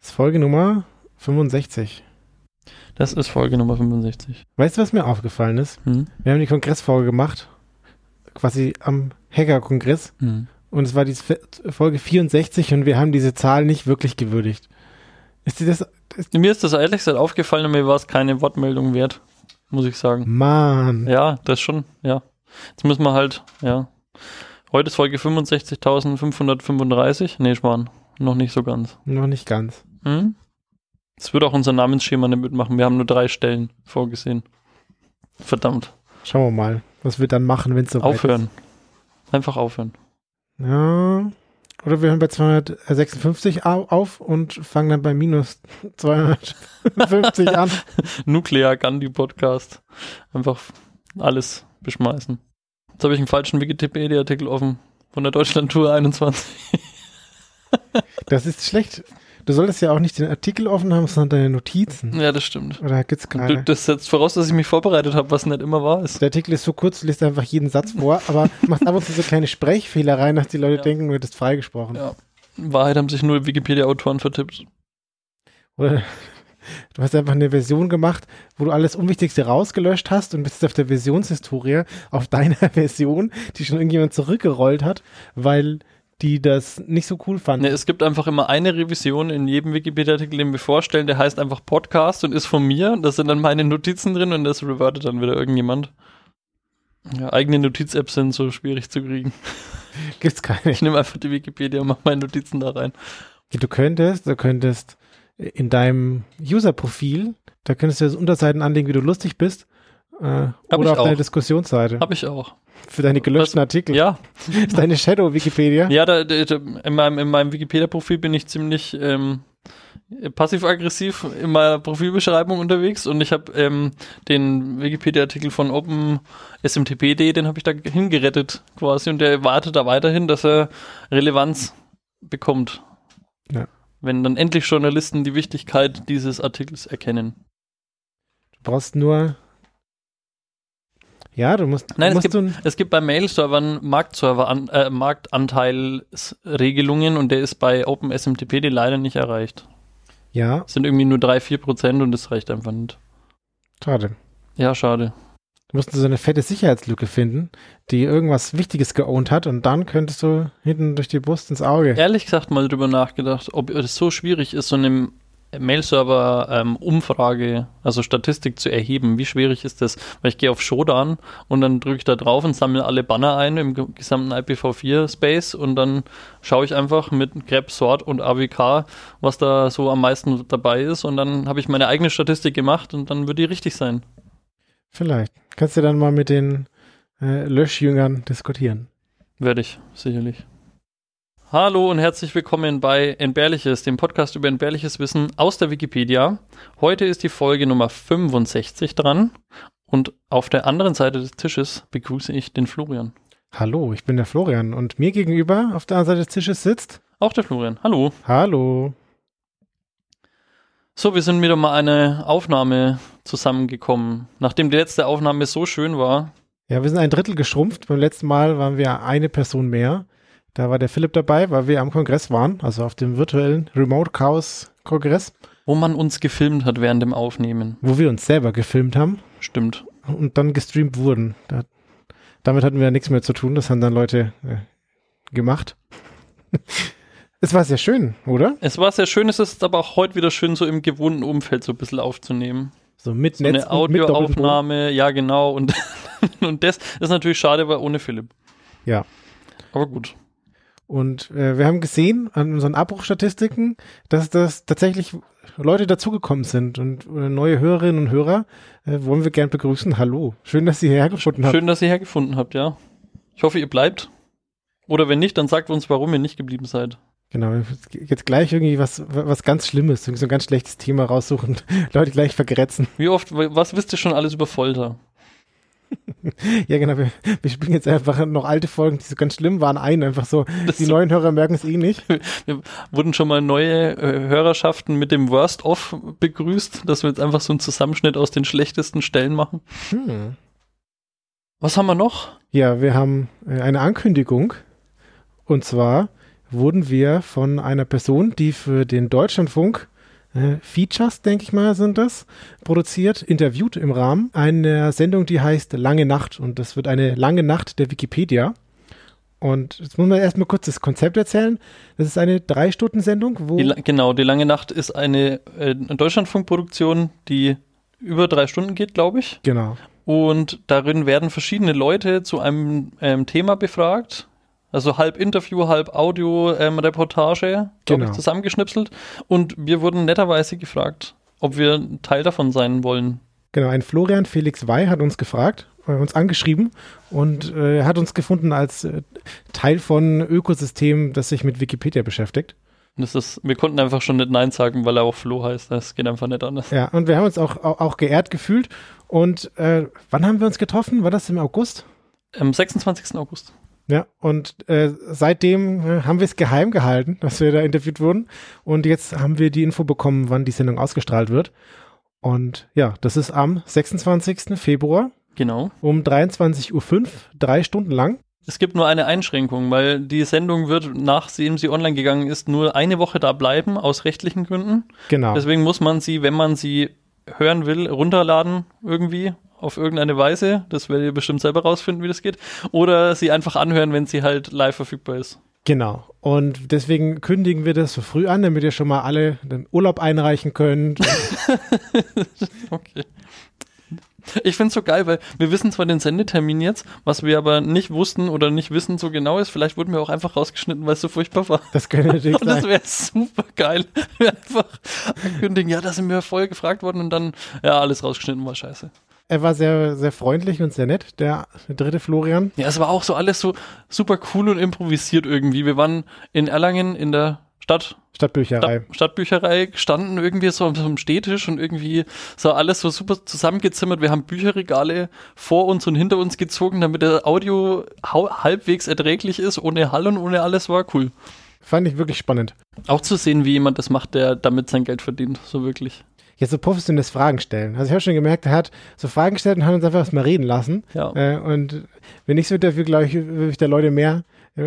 Das ist Folge Nummer 65. Das ist Folge Nummer 65. Weißt du, was mir aufgefallen ist? Hm? Wir haben die Kongressfolge gemacht, quasi am Hacker-Kongress. Hm. Und es war die Folge 64 und wir haben diese Zahl nicht wirklich gewürdigt. Ist dir das. Ist, Mir ist das ehrlich gesagt aufgefallen und mir war es keine Wortmeldung wert, muss ich sagen. Mann. Ja, das schon, ja. Jetzt müssen wir halt, ja. Heute ist Folge 65.535. Nee, Schwan, noch nicht so ganz. Noch nicht ganz. Hm? Das wird auch unser Namensschema nicht mitmachen. Wir haben nur drei Stellen vorgesehen. Verdammt. Schauen wir mal, was wir dann machen, wenn es so Aufhören. Einfach aufhören. ist. Ja. Oder wir hören bei 256 au- auf und fangen dann bei minus 250 an. Nuklear Gandhi Podcast. Einfach alles beschmeißen. Jetzt habe ich einen falschen Wikipedia-Artikel offen. Von der Deutschland-Tour 21. Das ist schlecht. Du solltest ja auch nicht den Artikel offen haben, sondern deine Notizen. Ja, das stimmt. Oder gibt's keine? das setzt voraus, dass ich mich vorbereitet habe, was nicht immer wahr ist. Der Artikel ist so kurz, du liest einfach jeden Satz vor, aber machst ab und zu so kleine Sprechfehler rein, dass die Leute Ja. denken, du hättest freigesprochen. Ja. In Wahrheit haben sich nur Wikipedia-Autoren vertippt. Oder du hast einfach eine Version gemacht, wo du alles Unwichtigste rausgelöscht hast und bist jetzt auf der Versionshistorie auf deiner Version, die schon irgendjemand zurückgerollt hat, weil die das nicht so cool fanden. Ne, es gibt einfach immer eine Revision in jedem Wikipedia-Artikel, den wir vorstellen, der heißt einfach Podcast und ist von mir. Da sind dann meine Notizen drin und das revertet dann wieder irgendjemand. Ja, eigene Notiz-Apps sind so schwierig zu kriegen. Gibt's keine. Ich nehme einfach die Wikipedia und mache meine Notizen da rein. Du könntest, du könntest in deinem User-Profil, da könntest du jetzt Unterseiten anlegen, wie du lustig bist, äh, oder auf auch. deine Diskussionsseite. Habe ich auch. für deine gelöschten Artikel. Ja, ist deine Shadow-Wikipedia. ja da, da, in meinem, in meinem Wikipedia-Profil bin ich ziemlich ähm, passiv-aggressiv in meiner Profilbeschreibung unterwegs und ich habe ähm, den Wikipedia-Artikel von OpenSMTP.de, den habe ich da hingerettet quasi und der wartet da weiterhin, dass er Relevanz bekommt. Ja. Wenn dann endlich Journalisten die Wichtigkeit dieses Artikels erkennen. Du brauchst nur. Ja, du musst. Nein, es musst gibt- du ein, Es gibt bei Mail-Servern Marktserver an, äh, Marktanteilsregelungen und der ist bei OpenSMTP leider nicht erreicht. ja, Es sind irgendwie nur 3-4 Prozent und das reicht einfach nicht. schade. Ja, schade. Du musst so eine fette Sicherheitslücke finden, die irgendwas Wichtiges geowned hat und dann könntest du hinten durch die Brust ins Auge. Ehrlich gesagt mal drüber nachgedacht, ob es so schwierig ist, so eine Mail-Server ähm, Umfrage, also Statistik zu erheben. Wie schwierig ist das? Weil ich gehe auf Shodan und dann drücke ich da drauf und sammle alle Banner ein im ge- gesamten IPv4-Space und dann schaue ich einfach mit grep, sort und AWK, was da so am meisten dabei ist und dann habe ich meine eigene Statistik gemacht und dann wird die richtig sein. Vielleicht. Kannst du dann mal mit den äh, Löschjüngern diskutieren. Werde ich, sicherlich. Hallo und herzlich willkommen bei Entbehrliches, dem Podcast über entbehrliches Wissen aus der Wikipedia. Heute ist die Folge Nummer 65 dran und auf der anderen Seite des Tisches begrüße ich den Florian. Hallo, ich bin der Florian und mir gegenüber auf der anderen Seite des Tisches sitzt. Auch der Florian. Hallo. Hallo. So, wir sind wieder mal eine Aufnahme zusammengekommen. Nachdem die letzte Aufnahme so schön war, Ja, wir sind ein Drittel geschrumpft. Beim letzten Mal waren wir eine Person mehr. Da war der Philipp dabei, weil wir am Kongress waren, also auf dem virtuellen Remote Chaos Kongress, wo man uns gefilmt hat während dem Aufnehmen. wo wir uns selber gefilmt haben Stimmt. und dann gestreamt wurden. Da, damit hatten wir nichts mehr zu tun. Das haben dann Leute äh, gemacht. es war sehr schön, oder? Es war sehr schön, es ist aber auch heute wieder schön, so im gewohnten Umfeld so ein bisschen aufzunehmen. So mit So Netz eine. Audioaufnahme, ja genau. Und, und das ist natürlich schade, weil ohne Philipp. Ja. Aber gut. Und äh, wir haben gesehen an unseren Abbruchstatistiken, dass das tatsächlich Leute dazugekommen sind und äh, neue Hörerinnen und Hörer äh, wollen wir gern begrüßen. Hallo, schön, dass ihr hergefunden habt. Schön, dass ihr hergefunden habt, ja. Ich hoffe, ihr bleibt. Oder wenn nicht, dann sagt uns, warum ihr nicht geblieben seid. Genau, jetzt gleich irgendwie was, was ganz Schlimmes, irgendwie so ein ganz schlechtes Thema raussuchen, Leute gleich vergrätzen. Wie oft, was wisst ihr schon alles über Folter? Ja, genau, wir, wir spielen jetzt einfach noch alte Folgen, die so ganz schlimm waren, ein, einfach so. Das Die so- neuen Hörer merken es eh nicht. Wurden schon mal neue äh, Hörerschaften mit dem Worst of begrüßt, dass wir jetzt einfach so einen Zusammenschnitt aus den schlechtesten Stellen machen. Hm. Was haben wir noch? Ja, wir haben äh, eine Ankündigung. Und zwar wurden wir von einer Person, die für den Deutschlandfunk äh, Features, denke ich mal, sind das, produziert, interviewt im Rahmen einer Sendung, die heißt Lange Nacht. Und das wird eine lange Nacht der Wikipedia. Und jetzt muss man erstmal kurz das Konzept erzählen. Das ist eine Drei-Stunden-Sendung, wo. Die, genau, die Lange Nacht ist eine äh, Deutschlandfunkproduktion, die über drei Stunden geht, glaube ich. Genau. Und darin werden verschiedene Leute zu einem ähm, Thema befragt. Also halb Interview, halb Audio-Reportage, ähm, glaube Genau. ich, zusammengeschnipselt. Und wir wurden netterweise gefragt, ob wir ein Teil davon sein wollen. Genau, ein Florian Felix Wey hat uns gefragt, äh, uns angeschrieben und äh, hat uns gefunden als äh, Teil von Ökosystem, das sich mit Wikipedia beschäftigt. Das ist, wir konnten einfach schon nicht Nein sagen, weil er auch Flo heißt. Das geht einfach nicht anders. Ja, und wir haben uns auch, auch, auch geehrt gefühlt. Und äh, wann haben wir uns getroffen? War das im August? Am 26. August. Ja, und äh, seitdem äh, haben wir es geheim gehalten, dass wir da interviewt wurden. Und jetzt haben wir die Info bekommen, wann die Sendung ausgestrahlt wird. Und ja, das ist am 26. Februar Genau. um 23.05 Uhr, drei Stunden lang. Es gibt nur eine Einschränkung, weil die Sendung wird, nachdem sie online gegangen ist, nur eine Woche da bleiben, aus rechtlichen Gründen. Genau. Deswegen muss man sie, wenn man sie hören will, runterladen irgendwie auf irgendeine Weise. Das werdet ihr bestimmt selber rausfinden, wie das geht. Oder sie einfach anhören, wenn sie halt live verfügbar ist. Genau. Und deswegen kündigen wir das so früh an, damit ihr schon mal alle den Urlaub einreichen könnt. Okay. Ich finde es so geil, weil wir wissen zwar den Sendetermin jetzt, was wir aber nicht wussten oder nicht wissen so genau ist. Vielleicht wurden wir auch einfach rausgeschnitten, weil es so furchtbar war. Das könnte natürlich Und das sein. wäre super geil. Wir einfach ankündigen, ja, da sind wir vorher gefragt worden und dann, ja, alles rausgeschnitten war scheiße. Er war sehr, sehr freundlich und sehr nett, der dritte Florian. Ja, es war auch so alles so super cool und improvisiert irgendwie. Wir waren in Erlangen in der Stadt, Stadtbücherei. Stadt Stadtbücherei gestanden irgendwie so am so Stehtisch und irgendwie so alles so super zusammengezimmert. Wir haben Bücherregale vor uns und hinter uns gezogen, damit der Audio halbwegs erträglich ist, ohne Hall und ohne alles war cool. Fand ich wirklich spannend. Auch zu sehen, wie jemand das macht, der damit sein Geld verdient, so wirklich. Jetzt so professionelles Fragen stellen. Also ich habe schon gemerkt, er hat so Fragen gestellt und hat uns einfach erstmal reden lassen. Ja. Äh, und wenn ich so dafür, glaube ich, würde ich der Leute mehr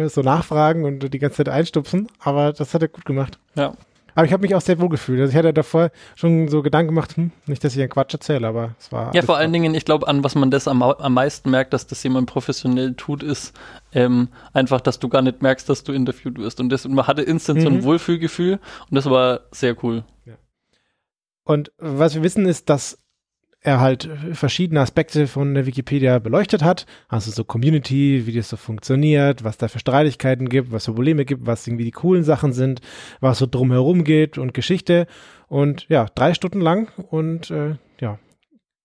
so nachfragen und die ganze Zeit einstupsen. Aber das hat er gut gemacht. Ja. Aber ich habe mich auch sehr wohl gefühlt. Also ich hatte davor schon so Gedanken gemacht, hm, nicht, dass ich einen Quatsch erzähle, aber es war. Ja, vor allen. Dingen, ich glaube, an was man das am, am meisten merkt, dass das jemand professionell tut, ist ähm, einfach, dass du gar nicht merkst, dass du interviewt wirst. Und das, man hatte instant so ein Mhm. Wohlfühlgefühl und das war sehr cool. Und was wir wissen ist, dass er halt verschiedene Aspekte von der Wikipedia beleuchtet hat. Also so Community, wie das so funktioniert, was da für Streitigkeiten gibt, was für Probleme gibt, was irgendwie die coolen Sachen sind, was so drumherum geht und Geschichte. Und ja, drei Stunden lang und äh, ja.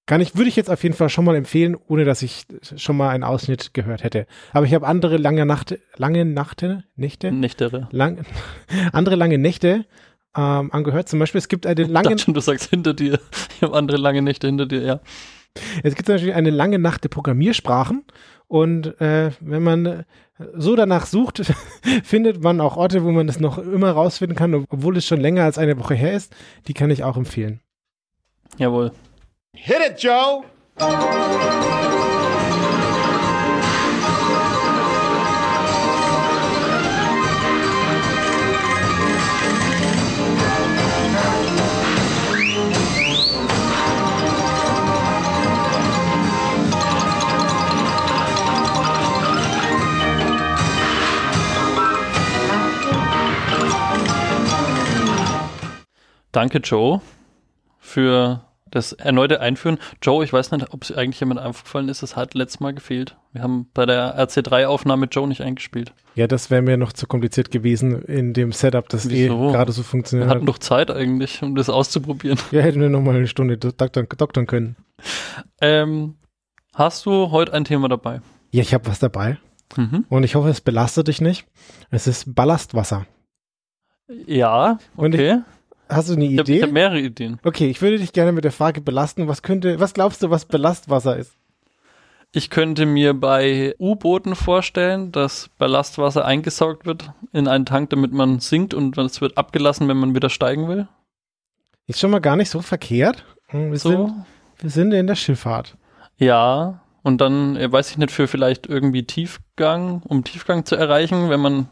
Kann ich, würde ich jetzt auf jeden Fall schon mal empfehlen, ohne dass ich schon mal einen Ausschnitt gehört hätte. Aber ich habe andere lange Nacht, lange Nachte, Nächte, Nächtere. lang, andere lange Nächte ähm, angehört. Zum Beispiel, es gibt eine Ich lange, dachte schon, du sagst hinter dir. Ich habe andere lange Nächte hinter dir, ja. Es gibt zum Beispiel eine lange Nacht der Programmiersprachen und äh, wenn man so danach sucht, findet man auch Orte, wo man das noch immer rausfinden kann, obwohl es schon länger als eine Woche her ist. Die kann ich auch empfehlen. Jawohl. Hit it, Joe! Danke, Joe, für das erneute Einführen. Joe, ich weiß nicht, ob es eigentlich jemand aufgefallen ist, es hat letztes Mal gefehlt. Wir haben bei der RC3-Aufnahme Joe nicht eingespielt. Ja, das wäre mir noch zu kompliziert gewesen in dem Setup, das eh gerade so Wir funktioniert hatten hat. doch Zeit eigentlich, um das auszuprobieren. Ja, hätten wir noch mal eine Stunde doktern, doktern können. Ähm, hast du heute ein Thema dabei? Ja, ich habe was dabei Mhm. und ich hoffe, es belastet dich nicht. Es ist Ballastwasser. Ja, Und okay. Hast du eine Ich habe Idee? hab mehrere Ideen. okay, ich würde dich gerne mit der Frage belasten. Was könnte, was glaubst du, was Belastwasser ist? Ich könnte mir bei U-Booten vorstellen, dass Ballastwasser eingesaugt wird in einen Tank, damit man sinkt und es wird abgelassen, wenn man wieder steigen will. Ist schon mal gar nicht so verkehrt. Hm, Wir, So. sind, wir sind in der Schifffahrt. Ja. Und dann, äh, weiß ich nicht, für vielleicht irgendwie Tiefgang, um Tiefgang zu erreichen, wenn man,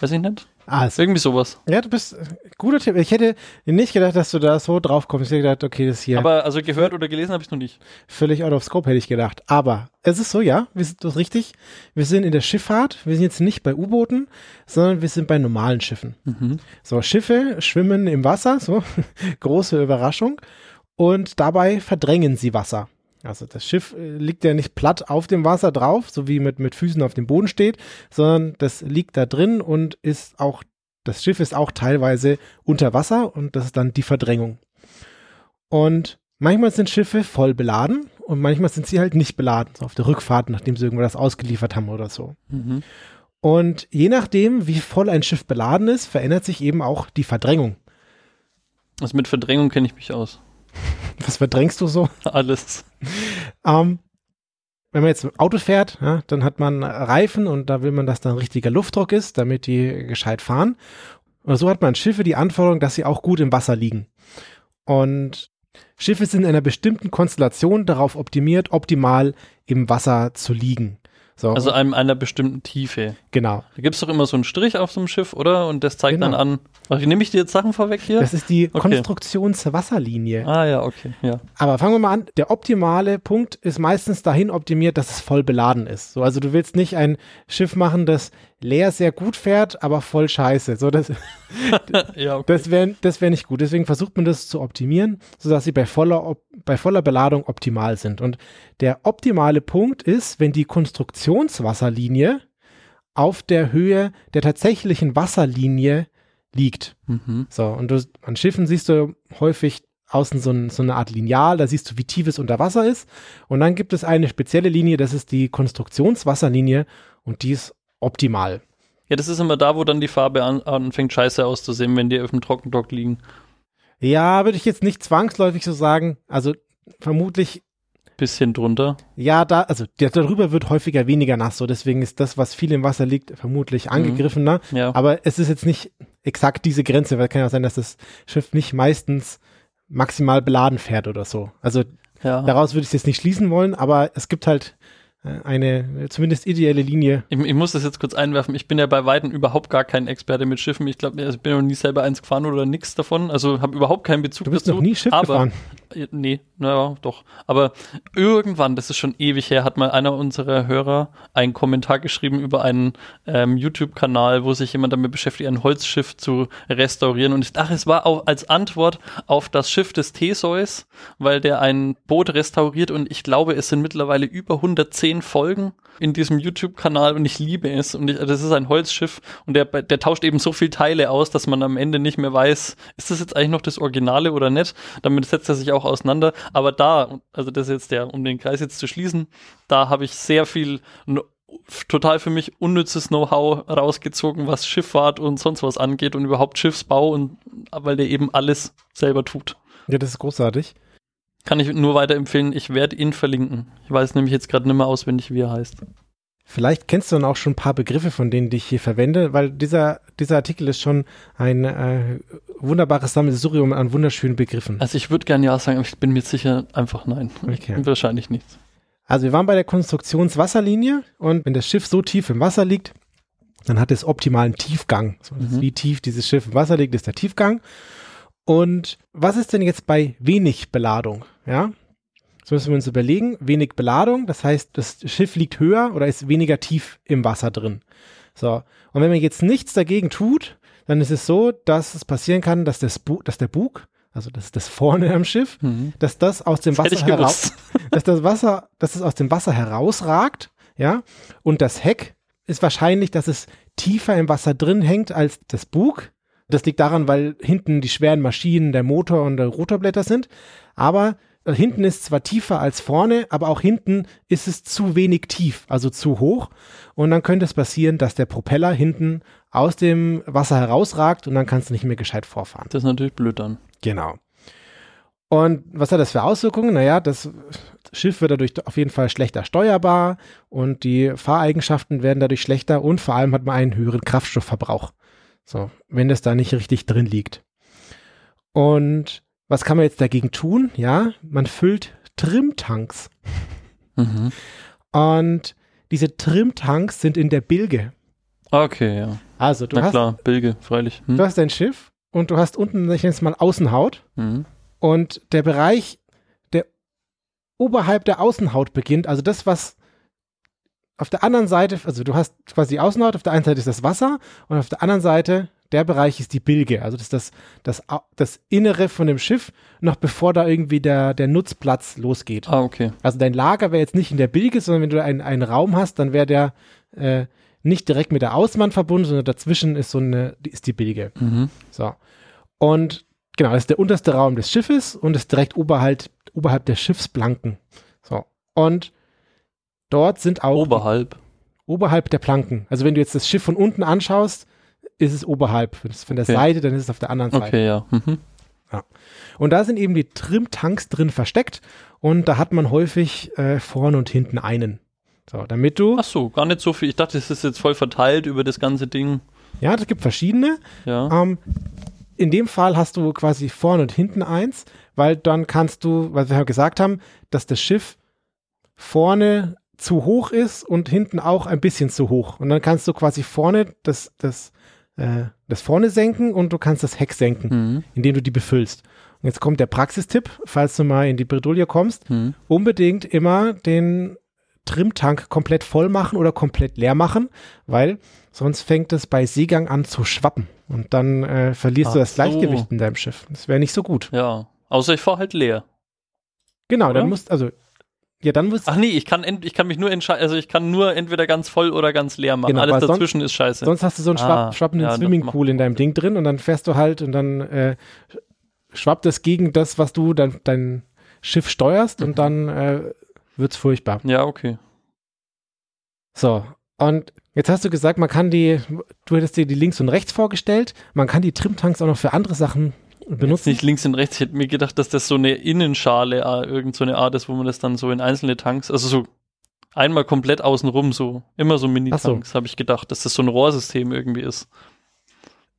weiß ich nicht. Also, Irgendwie sowas. ja, du bist äh, guter Tipp. Ich hätte nicht gedacht, dass du da so drauf kommst. Ich hätte gedacht, okay, das hier Aber also gehört oder gelesen habe ich noch nicht. völlig out of scope, hätte ich gedacht. Aber es ist so, ja, wir sind das ist richtig. Wir sind in der Schifffahrt. Wir sind jetzt nicht bei U-Booten, sondern wir sind bei normalen Schiffen. Mhm. So, Schiffe schwimmen im Wasser, so große Überraschung. Und dabei verdrängen sie Wasser. Also das Schiff äh, liegt ja nicht platt auf dem Wasser drauf, so wie mit, mit Füßen auf dem Boden steht, sondern das liegt da drin und ist auch, das Schiff ist auch teilweise unter Wasser und das ist dann die Verdrängung. Und manchmal sind Schiffe voll beladen und manchmal sind sie halt nicht beladen, so auf der Rückfahrt, nachdem sie irgendwas ausgeliefert haben oder so. Mhm. Und je nachdem, wie voll ein Schiff beladen ist, verändert sich eben auch die Verdrängung. Also mit Verdrängung kenne ich mich aus. Was verdrängst du so? Alles. Ähm, wenn man jetzt Auto fährt, ja, dann hat man Reifen und da will man, dass da ein richtiger Luftdruck ist, damit die gescheit fahren. Und so hat man Schiffe die Anforderung, dass sie auch gut im Wasser liegen. Und Schiffe sind in einer bestimmten Konstellation darauf optimiert, optimal im Wasser zu liegen. So, Also einem einer bestimmten Tiefe. Genau. Da gibt es doch immer so einen Strich auf so einem Schiff, oder? Und das zeigt Genau. dann an. Ach, nehme ich dir jetzt Sachen vorweg hier? Das ist die Okay. Konstruktionswasserlinie. ah ja, okay. Ja. Aber fangen wir mal an. Der optimale Punkt ist meistens dahin optimiert, dass es voll beladen ist. So, also du willst nicht ein Schiff machen, das leer sehr gut fährt, aber voll scheiße. So, das, ja, okay. das wäre das wär nicht gut. Deswegen versucht man das zu optimieren, sodass sie bei voller, bei voller Beladung optimal sind. Und der optimale Punkt ist, wenn die Konstruktionswasserlinie auf der Höhe der tatsächlichen Wasserlinie liegt. Mhm. So, und du, an Schiffen siehst du häufig außen so, ein, so eine Art Lineal, da siehst du, wie tief es unter Wasser ist. Und dann gibt es eine spezielle Linie, das ist die Konstruktionswasserlinie und die ist optimal. Ja, das ist immer da, wo dann die Farbe an, anfängt scheiße auszusehen, wenn die auf dem Trockendock liegen. Ja, würde ich jetzt nicht zwangsläufig so sagen. Also vermutlich, Bisschen drunter. ja, da, also der, darüber wird häufiger weniger nass. So, deswegen ist das, was viel im Wasser liegt, vermutlich angegriffener. Ja. Aber es ist jetzt nicht exakt diese Grenze, weil kann ja sein, dass das Schiff nicht meistens maximal beladen fährt oder so. Also ja. Daraus würde ich es jetzt nicht schließen wollen, aber es gibt halt eine zumindest ideelle Linie. Ich, ich muss das jetzt kurz einwerfen. Ich bin ja bei Weitem überhaupt gar kein Experte mit Schiffen. Ich glaube, ich bin noch nie selber eins gefahren oder nichts davon. Also habe überhaupt keinen Bezug Du bist dazu. noch nie Schiff aber, gefahren. Äh, Nee, naja, doch. Aber irgendwann, das ist schon ewig her, hat mal einer unserer Hörer einen Kommentar geschrieben über einen ähm, YouTube-Kanal, wo sich jemand damit beschäftigt, ein Holzschiff zu restaurieren. Und ich dachte, es war auch als Antwort auf das Schiff des Theseus, weil der ein Boot restauriert und ich glaube, es sind mittlerweile über 110 Folgen in diesem YouTube-Kanal und ich liebe es. Und ich, das ist ein Holzschiff und der, der tauscht eben so viel Teile aus, dass man am Ende nicht mehr weiß, ist das jetzt eigentlich noch das Originale oder nicht. Damit setzt er sich auch auseinander. Aber da, also das ist jetzt der, um den Kreis jetzt zu schließen, da habe ich sehr viel total für mich unnützes Know-how rausgezogen, was Schifffahrt und sonst was angeht und überhaupt Schiffsbau und weil der eben alles selber tut. Ja, das ist großartig. Kann ich nur weiterempfehlen. Ich werde ihn verlinken. Ich weiß nämlich jetzt gerade nicht mehr auswendig, wie er heißt. Vielleicht kennst du dann auch schon ein paar Begriffe, von denen die ich hier verwende, weil dieser, dieser Artikel ist schon ein äh, wunderbares Sammelsurium an wunderschönen Begriffen. Also ich würde gerne ja sagen, aber ich bin mir sicher einfach nein. Okay. Wahrscheinlich nichts. Also wir waren bei der Konstruktionswasserlinie und wenn das Schiff so tief im Wasser liegt, dann hat es optimalen Tiefgang. So, Mhm. Wie tief dieses Schiff im Wasser liegt, ist der Tiefgang. Und was ist denn jetzt bei wenig Beladung? Ja, das müssen wir uns überlegen. Wenig Beladung, das heißt, das Schiff liegt höher oder ist weniger tief im Wasser drin. So, und wenn man jetzt nichts dagegen tut, dann ist es so, dass es passieren kann, dass, das Bu dass der Bug, also das ist das vorne am Schiff, Mhm. dass das aus dem Hätte Wasser heraus dass das Wasser, dass es aus dem Wasser herausragt, ja, und das Heck ist wahrscheinlich, dass es tiefer im Wasser drin hängt als das Bug. Das liegt daran, weil hinten die schweren Maschinen, der Motor und der Rotorblätter sind. Aber äh, hinten ist zwar tiefer als vorne, aber auch hinten ist es zu wenig tief, also zu hoch. Und dann könnte es passieren, dass der Propeller hinten aus dem Wasser herausragt und dann kannst du nicht mehr gescheit vorfahren. Das ist natürlich blöd dann. Genau. Und was hat das für Auswirkungen? Naja, das Schiff wird dadurch auf jeden Fall schlechter steuerbar und die Fahreigenschaften werden dadurch schlechter und vor allem hat man einen höheren Kraftstoffverbrauch. So, wenn das da nicht richtig drin liegt. Und was kann man jetzt dagegen tun? Ja, man füllt Trimtanks. Mhm. Und diese Trimtanks sind in der Bilge. Okay, ja. Also, du Na hast, klar, Bilge, freilich. Hm? du hast dein Schiff und du hast unten, ich nenne es mal Außenhaut. Mhm. Und der Bereich, der oberhalb der Außenhaut beginnt, also das, was auf der anderen Seite, also du hast quasi die Außenhaut, auf der einen Seite ist das Wasser und auf der anderen Seite, der Bereich ist die Bilge. Also das ist das, das, das Innere von dem Schiff, noch bevor da irgendwie der, der Nutzplatz losgeht. Ah, okay. Also dein Lager wäre jetzt nicht in der Bilge, sondern wenn du einen, einen Raum hast, dann wäre der äh, nicht direkt mit der Außenwand verbunden, sondern dazwischen ist so eine, ist die Bilge. Mhm. So. Und genau, das ist der unterste Raum des Schiffes und ist direkt oberhalb, oberhalb der Schiffsplanken. So. Und dort sind auch Oberhalb. oberhalb der Planken. Also wenn du jetzt das Schiff von unten anschaust, ist es oberhalb. Wenn es von der Okay. Seite, dann ist es auf der anderen Seite. Okay, ja. Mhm. Und da sind eben die Trimtanks drin versteckt und da hat man häufig äh, vorne und hinten einen. So, damit du, Ach so, gar nicht so viel. Ich dachte, es ist jetzt voll verteilt über das ganze Ding. ja, es gibt verschiedene. Ja. Ähm, in dem Fall hast du quasi vorne und hinten eins, weil dann kannst du, weil wir ja gesagt haben, dass das Schiff vorne zu hoch ist und hinten auch ein bisschen zu hoch. Und dann kannst du quasi vorne das, das, äh, das vorne senken und du kannst das Heck senken, Mhm. indem du die befüllst. Und jetzt kommt der Praxistipp, falls du mal in die Bredouille kommst, Mhm. unbedingt immer den Trimtank komplett voll machen oder komplett leer machen, weil sonst fängt es bei Seegang an zu schwappen und dann äh, verlierst du Ach das so. Gleichgewicht in deinem Schiff. Das wäre nicht so gut. Ja. Außer ich fahre halt leer. Genau, Oder? dann musst also ja, dann musst Ach nee, ich kann, ich kann mich nur entscheiden, also ich kann nur entweder ganz voll oder ganz leer machen. Genau, Alles weil sonst- dazwischen ist scheiße. sonst hast du so einen schwapp, Ah, schwappenden ja, Swimmingpool in deinem Ding drin und dann fährst du halt und dann äh, schwappt es gegen das, was du dein, dein Schiff steuerst Mhm. und dann äh, wird's furchtbar. ja, okay. So, und jetzt hast du gesagt, man kann die, du hättest dir die links und rechts vorgestellt, man kann die Trimtanks auch noch für andere Sachen Jetzt benutzen. nicht links und rechts. Ich hätte mir gedacht, dass das so eine Innenschale, äh, irgend so eine Art ist, wo man das dann so in einzelne Tanks, also so einmal komplett außenrum, so immer so Mini-Tanks, habe ich gedacht, dass das so ein Rohrsystem irgendwie ist.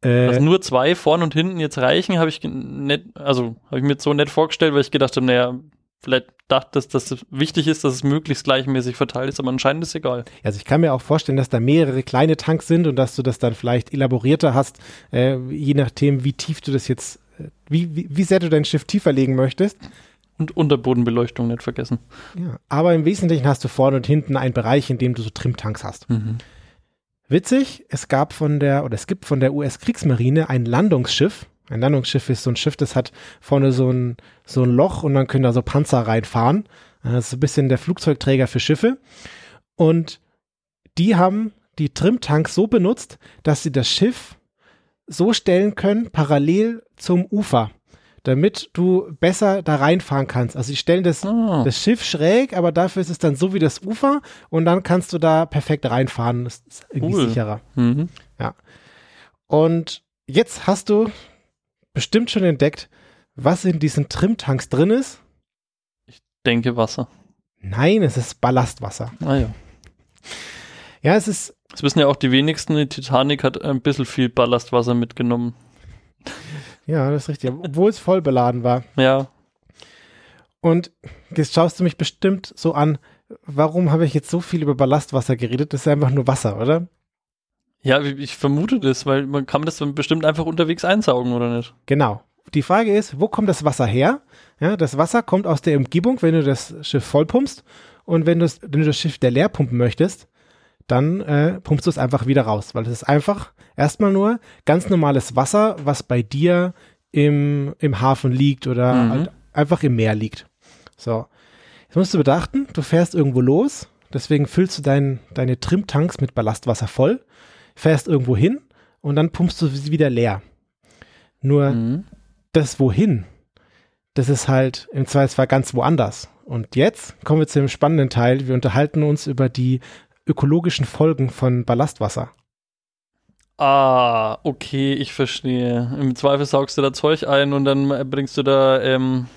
Dass Äh, nur zwei vorn und hinten jetzt reichen, habe ich nicht, also habe ich mir so nett vorgestellt, weil ich gedacht habe, naja, vielleicht dachte, dass das wichtig ist, dass es möglichst gleichmäßig verteilt ist, aber anscheinend ist egal. also ich kann mir auch vorstellen, dass da mehrere kleine Tanks sind und dass du das dann vielleicht elaborierter hast, äh, je nachdem, wie tief du das jetzt, wie, wie, wie sehr du dein Schiff tiefer legen möchtest. Und Unterbodenbeleuchtung nicht vergessen. Ja, aber im Wesentlichen hast du vorne und hinten einen Bereich, in dem du so Trimtanks hast. Mhm. Witzig, es gab von der, oder es gibt von der US-Kriegsmarine ein Landungsschiff. Ein Landungsschiff ist so ein Schiff, das hat vorne so ein, so ein Loch und dann können da so Panzer reinfahren. Das ist so ein bisschen der Flugzeugträger für Schiffe. Und die haben die Trimtanks so benutzt, dass sie das Schiff so stellen können, parallel zum Ufer, damit du besser da reinfahren kannst. Also sie stellen das, Ah, das Schiff schräg, aber dafür ist es dann so wie das Ufer und dann kannst du da perfekt reinfahren. Das ist irgendwie Cool. sicherer. mhm. Und jetzt hast du bestimmt schon entdeckt, was in diesen Trimtanks drin ist. Denke Wasser. Nein, es ist Ballastwasser. Ah ja. Ja, es ist, Das wissen ja auch die wenigsten. Die Titanic hat ein bisschen viel Ballastwasser mitgenommen. ja, das ist richtig, obwohl es voll beladen war. Ja, Und jetzt schaust du mich bestimmt so an, warum habe ich jetzt so viel über Ballastwasser geredet? Das ist einfach nur Wasser, oder? ja, ich vermute das, weil man kann das dann bestimmt einfach unterwegs einsaugen, oder nicht? Genau. Die Frage ist, wo kommt das Wasser her? Ja, das Wasser kommt aus der Umgebung, wenn du das Schiff vollpumpst. Und wenn, wenn du das Schiff der leer pumpen möchtest, dann äh, pumpst du es einfach wieder raus. Weil es ist einfach erstmal nur ganz normales Wasser, was bei dir im, im Hafen liegt oder Mhm. halt einfach im Meer liegt. So. Jetzt musst du bedachten, du fährst irgendwo los, deswegen füllst du dein, deine Trimtanks mit Ballastwasser voll, fährst irgendwo hin und dann pumpst du sie wieder leer. Nur Mhm. das Wohin, das ist halt im Zweifelsfall ganz woanders. Und jetzt kommen wir zu dem spannenden Teil. Wir unterhalten uns über die ökologischen Folgen von Ballastwasser. Ah, okay, ich verstehe. Im Zweifel saugst du da Zeug ein und dann bringst du da, ähm,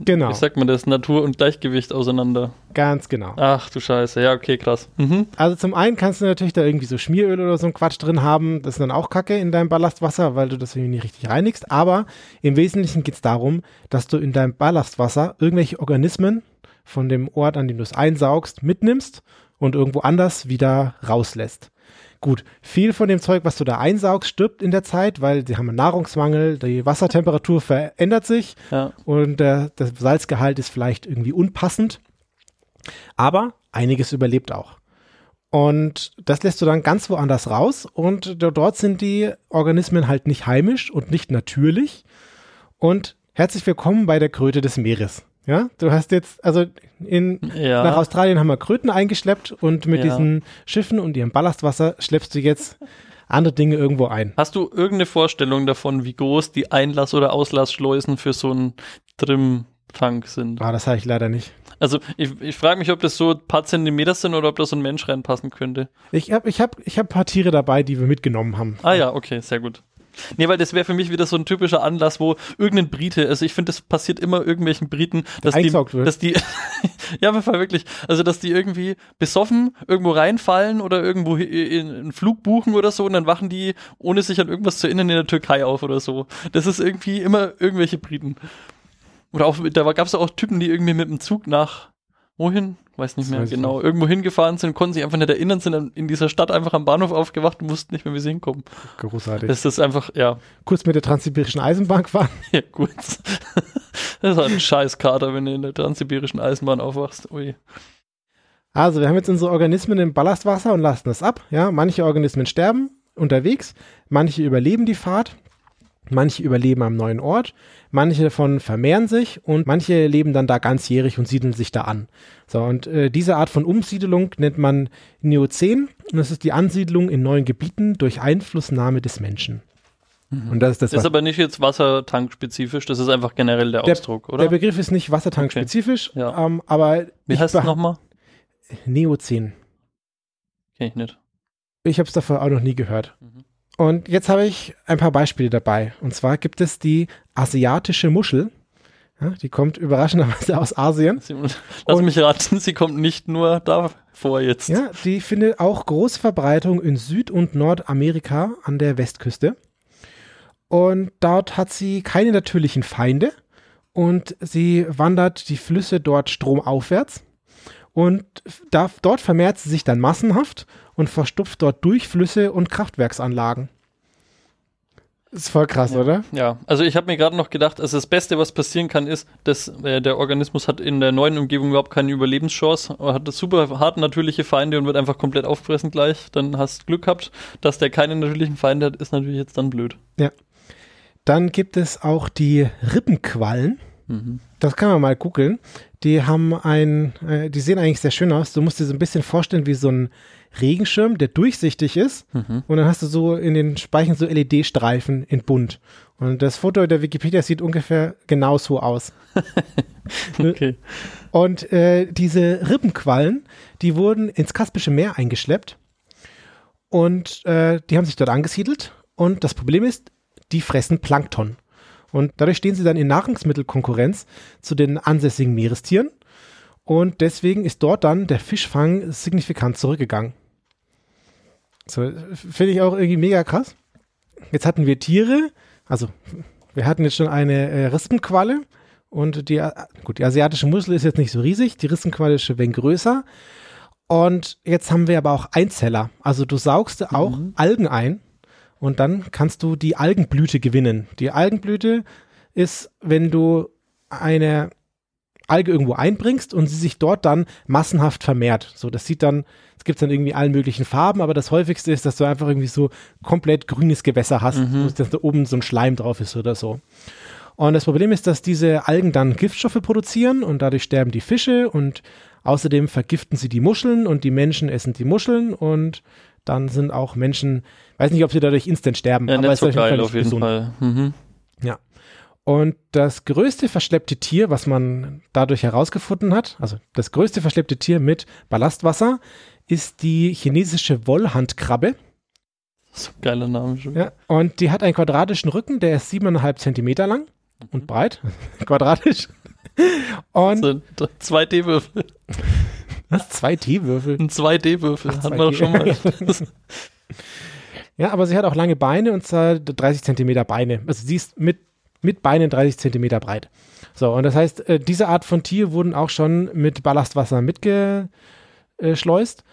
Genau, wie sagt man das, Natur und Gleichgewicht auseinander. ganz genau. Ach du Scheiße, ja, okay, krass. Mhm. Also zum einen kannst du natürlich da irgendwie so Schmieröl oder so ein Quatsch drin haben. Das ist dann auch Kacke in deinem Ballastwasser, weil du das irgendwie nicht richtig reinigst. Aber im Wesentlichen geht es darum, dass du in deinem Ballastwasser irgendwelche Organismen von dem Ort, an dem du es einsaugst, mitnimmst und irgendwo anders wieder rauslässt. Gut, viel von dem Zeug, was du da einsaugst, stirbt in der Zeit, weil sie haben einen Nahrungsmangel, die Wassertemperatur verändert sich Ja. und äh, das Salzgehalt ist vielleicht irgendwie unpassend. Aber einiges überlebt auch. Und das lässt du dann ganz woanders raus und do- dort sind die Organismen halt nicht heimisch und nicht natürlich. Und herzlich willkommen bei der Kröte des Meeres. Ja, du hast jetzt, also in, Ja. nach Australien haben wir Kröten eingeschleppt und mit Ja. diesen Schiffen und ihrem Ballastwasser schleppst du jetzt andere Dinge irgendwo ein. Hast du irgendeine Vorstellung davon, wie groß die Einlass- oder Auslassschleusen für so einen Trim-Tank sind? Ah, das habe ich leider nicht. Also ich, ich frage mich, ob das so ein paar Zentimeter sind oder ob da so ein Mensch reinpassen könnte. Ich habe ich hab, ich hab ein paar Tiere dabei, die wir mitgenommen haben. Ah ja, okay, sehr gut. Nee, weil das wäre für mich wieder so ein typischer Anlass, wo irgendein Brite, also ich finde, das passiert immer irgendwelchen Briten, dass die, wird. dass die, ja, wirklich, also dass die irgendwie besoffen irgendwo reinfallen oder irgendwo in einen Flug buchen oder so und dann wachen die, ohne sich an irgendwas zu erinnern, in der Türkei auf oder so. Das ist irgendwie immer irgendwelche Briten. Oder auch, da gab es auch Typen, die irgendwie mit dem Zug nach, wohin? Weiß nicht Das mehr weiß genau. Irgendwo hingefahren sind, konnten sich einfach nicht erinnern, sind in dieser Stadt einfach am Bahnhof aufgewacht und wussten nicht mehr, wie sie hinkommen. Großartig. Das ist einfach, ja, Kurz mit der Transsibirischen Eisenbahn gefahren. ja gut. Das ist halt ein Scheißkater, wenn du in der transsibirischen Eisenbahn aufwachst. Ui. Also, wir haben jetzt unsere Organismen im Ballastwasser und lassen das ab. Ja, manche Organismen sterben unterwegs, manche überleben die Fahrt, manche überleben am neuen Ort, manche davon vermehren sich und manche leben dann da ganzjährig und siedeln sich da an. So, und äh, diese Art von Umsiedelung nennt man Neozen und das ist die Ansiedlung in neuen Gebieten durch Einflussnahme des Menschen. Und das ist das, ist aber nicht jetzt Wassertank-spezifisch, das ist einfach generell der Der- Ausdruck, oder? der Begriff ist nicht wassertankspezifisch, Ja. ähm, aber Wie heißt es nochmal? Neozen. Kenn ich nicht. Ich habe es davor auch noch nie gehört. Mhm. Und jetzt habe ich ein paar Beispiele dabei. Und zwar gibt es die asiatische Muschel. Ja, die kommt überraschenderweise aus Asien. Sie- Lass Und- mich raten, sie kommt nicht nur da vor jetzt. Ja, die findet auch große Verbreitung in Süd- und Nordamerika an der Westküste. Und dort hat sie keine natürlichen Feinde. Und sie wandert die Flüsse dort stromaufwärts. Und da, dort vermehrt sie sich dann massenhaft und verstopft dort Durchflüsse und Kraftwerksanlagen. Ist voll krass, Ja. oder? Ja, also ich habe mir gerade noch gedacht, also das Beste, was passieren kann, ist, dass äh, der Organismus hat in der neuen Umgebung überhaupt keine Überlebenschance, er hat super hart natürliche Feinde und wird einfach komplett auffressen gleich. Dann hast du Glück gehabt, dass der keine natürlichen Feinde hat, ist natürlich jetzt dann blöd. Dann gibt es auch die Rippenquallen. Mhm. Das kann man mal googeln. Die haben ein, äh, die sehen eigentlich sehr schön aus. Du musst dir so ein bisschen vorstellen wie so ein Regenschirm, der durchsichtig ist. Mhm. Und dann hast du so in den Speichen so LED-Streifen in bunt. Und das Foto der Wikipedia sieht ungefähr genauso aus. Okay. Und äh, diese Rippenquallen, die wurden ins Kaspische Meer eingeschleppt. Und äh, die haben sich dort angesiedelt. Und das Problem ist, die fressen Plankton. Und dadurch stehen sie dann in Nahrungsmittelkonkurrenz zu den ansässigen Meerestieren. Und deswegen ist dort dann der Fischfang signifikant zurückgegangen. So, finde ich auch irgendwie mega krass. Jetzt hatten wir Tiere, also wir hatten jetzt schon eine äh, Rispenqualle und die, äh, gut, die asiatische Muschel ist jetzt nicht so riesig, die Rispenqualle ist schon ein wenig größer. Und jetzt haben wir aber auch Einzeller. Also du saugst auch Algen ein und dann kannst du die Algenblüte gewinnen. Die Algenblüte ist, wenn du eine Alge irgendwo einbringst und sie sich dort dann massenhaft vermehrt. So, das sieht dann, es gibt dann irgendwie allen möglichen Farben, aber das häufigste ist, dass du einfach irgendwie so komplett grünes Gewässer hast, wo dass da oben so ein Schleim drauf ist oder so. Und das Problem ist, dass diese Algen dann Giftstoffe produzieren und dadurch sterben die Fische und außerdem vergiften sie die Muscheln und die Menschen essen die Muscheln und dann sind auch Menschen, weiß nicht, ob sie dadurch instant sterben, Ja, aber es so ist auf jeden geil Fall auf nicht jeden gesund. Fall. Mhm. Ja. Und das größte verschleppte Tier, was man dadurch herausgefunden hat, also das größte verschleppte Tier mit Ballastwasser, ist die chinesische Wollhandkrabbe. So ein geiler Name schon. Ja. Und die hat einen quadratischen Rücken, der ist siebeneinhalb Zentimeter lang und breit. Quadratisch. Und So, d- zwei D-Würfel. Was? Zwei T-Würfel. Ein 2D-Würfel. Ach, Hat zwei man doch schon mal. Ja, aber sie hat auch lange Beine und zwar 30 Zentimeter Beine. Also sie ist mit, mit Beinen 30 Zentimeter breit. So, und das heißt, äh, diese Art von Tier wurden auch schon mit Ballastwasser mitgeschleust.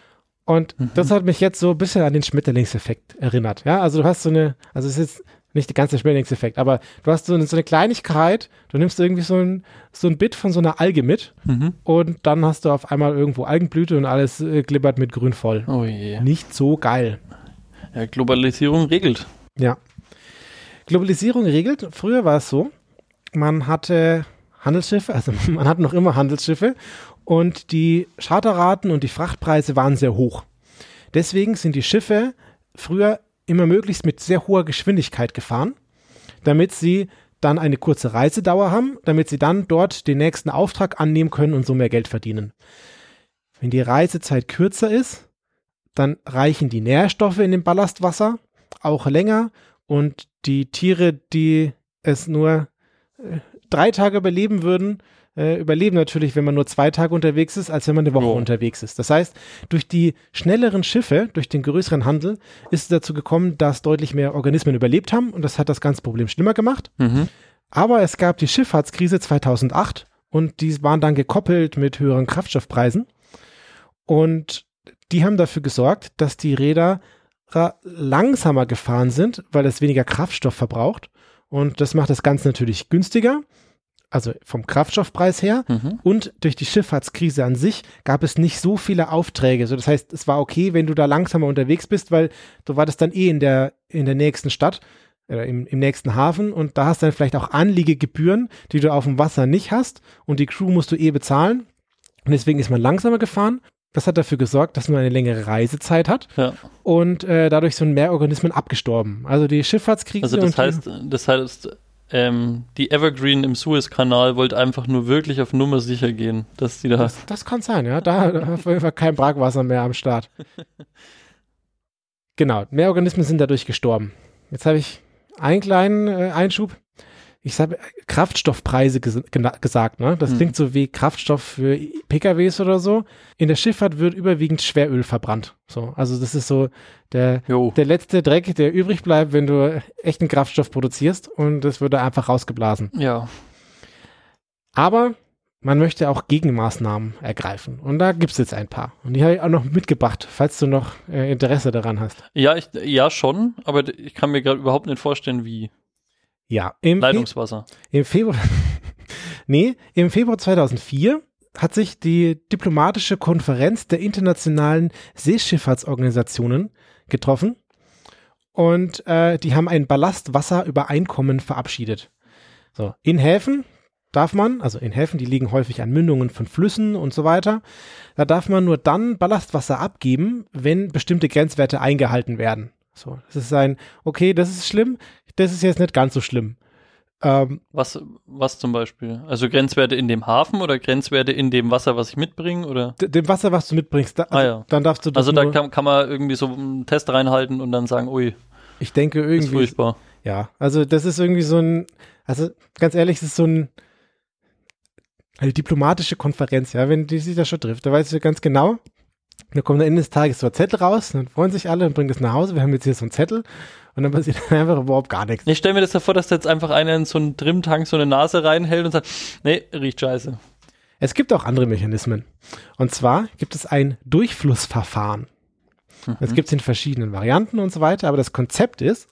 Und Mhm. das hat mich jetzt so ein bisschen an den Schmetterlingseffekt erinnert. Ja, also du hast so eine, also es ist jetzt nicht der ganze Schmetterlingseffekt, aber du hast so eine, so eine Kleinigkeit, du nimmst irgendwie so ein, so ein Bit von so einer Alge mit Mhm. und dann hast du auf einmal irgendwo Algenblüte und alles äh, glibbert mit grün voll. Oh je. Nicht so geil. Ja, Globalisierung regelt. Ja. Globalisierung regelt. Früher war es so, man hatte Handelsschiffe, also man hat noch immer Handelsschiffe und die Charterraten und die Frachtpreise waren sehr hoch. Deswegen sind die Schiffe früher immer möglichst mit sehr hoher Geschwindigkeit gefahren, damit sie dann eine kurze Reisedauer haben, damit sie dann dort den nächsten Auftrag annehmen können und so mehr Geld verdienen. Wenn die Reisezeit kürzer ist, dann reichen die Nährstoffe in dem Ballastwasser auch länger und die Tiere, die es nur äh, drei Tage überleben würden, äh, überleben natürlich, wenn man nur zwei Tage unterwegs ist, als wenn man eine Woche Ja. unterwegs ist. Das heißt, durch die schnelleren Schiffe, durch den größeren Handel, ist es dazu gekommen, dass deutlich mehr Organismen überlebt haben und das hat das ganze Problem schlimmer gemacht. Mhm. Aber es gab die Schifffahrtskrise 2008 und die waren dann gekoppelt mit höheren Kraftstoffpreisen. Und die haben dafür gesorgt, dass die Räder langsamer gefahren sind, weil es weniger Kraftstoff verbraucht. Und das macht das Ganze natürlich günstiger, also vom Kraftstoffpreis her. Mhm. Und durch die Schifffahrtskrise an sich gab es nicht so viele Aufträge. So, das heißt, es war okay, wenn du da langsamer unterwegs bist, weil du wartest dann eh in der, in der nächsten Stadt oder im, im nächsten Hafen und da hast du dann vielleicht auch Anliegegebühren, die du auf dem Wasser nicht hast und die Crew musst du eh bezahlen. Und deswegen ist man langsamer gefahren. Das hat dafür gesorgt, dass man eine längere Reisezeit hat Ja. und äh, dadurch sind mehr Organismen abgestorben. Also die Schifffahrtskrise Also das heißt, das heißt, ähm, die Evergreen im Suezkanal wollte einfach nur wirklich auf Nummer sicher gehen, dass die da. Das, das kann sein, ja. Da da auf jeden Fall kein Brackwasser mehr am Start. Genau, mehr Organismen sind dadurch gestorben. Jetzt habe ich einen kleinen äh, Einschub. Ich habe Kraftstoffpreise ges gesagt, ne? Das Hm. klingt so wie Kraftstoff für PKWs oder so. In der Schifffahrt wird überwiegend Schweröl verbrannt. So, also das ist so der, Jo. der letzte Dreck, der übrig bleibt, wenn du echten Kraftstoff produzierst und das wird da einfach rausgeblasen. Ja. Aber man möchte auch Gegenmaßnahmen ergreifen. Und da gibt es jetzt ein paar. Und die habe ich auch noch mitgebracht, falls du noch äh, Interesse daran hast. Ja, ich, ja, schon, aber ich kann mir gerade überhaupt nicht vorstellen, wie. Ja, im, Fe Leitungswasser. im Februar. nee, im Februar 2004 hat sich die diplomatische Konferenz der internationalen Seeschifffahrtsorganisationen getroffen. Und äh, die haben ein Ballastwasserübereinkommen verabschiedet. So, in Häfen darf man, also in Häfen, die liegen häufig an Mündungen von Flüssen und so weiter, da darf man nur dann Ballastwasser abgeben, wenn bestimmte Grenzwerte eingehalten werden. So, das ist ein, okay, das ist schlimm, das ist jetzt nicht ganz so schlimm. Ähm, Was, was zum Beispiel? Also Grenzwerte in dem Hafen oder Grenzwerte in dem Wasser, was ich mitbringe? Oder? dem Wasser, was du mitbringst, da, also, Ah, ja. dann darfst du das Also da kann, kann man irgendwie so einen Test reinhalten und dann sagen, ui, ich denke ist irgendwie, furchtbar. Ja, also das ist irgendwie so ein, also ganz ehrlich, es ist so ein, eine diplomatische Konferenz, ja, wenn die sich da schon trifft, da weißt du ganz genau, da kommt am Ende des Tages so ein Zettel raus, dann freuen sich alle und bringen das nach Hause, wir haben jetzt hier so einen Zettel und dann passiert einfach überhaupt gar nichts. Ich stelle mir das davor, dass da jetzt einfach einer in so einen Trimtank so eine Nase reinhält und sagt, nee, riecht scheiße. Es gibt auch andere Mechanismen. Und zwar gibt es ein Durchflussverfahren. Das gibt es in verschiedenen Varianten und so weiter, aber das Konzept ist,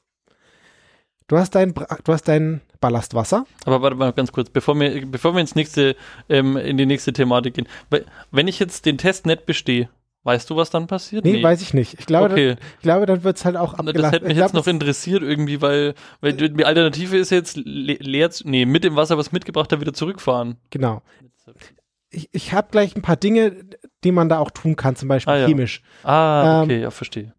du hast dein, du hast dein Ballastwasser, Aber warte mal ganz kurz, bevor wir, bevor wir ins nächste, ähm, in die nächste Thematik gehen. Wenn ich jetzt den Test nicht bestehe, weißt du, was dann passiert? nee, weiß ich nicht. Ich glaube, Okay. dann, ich glaube dann wird es halt auch abgelassen. Das hätte mich Ich jetzt glaub, noch interessiert irgendwie, weil, weil die Alternative ist jetzt le leer, zu- nee, mit dem Wasser, was mitgebracht hat, wieder zurückfahren. Genau. Ich, ich habe gleich ein paar Dinge, die man da auch tun kann, zum Beispiel Ah, ja. chemisch. Ah, Ähm, okay, ja, verstehe.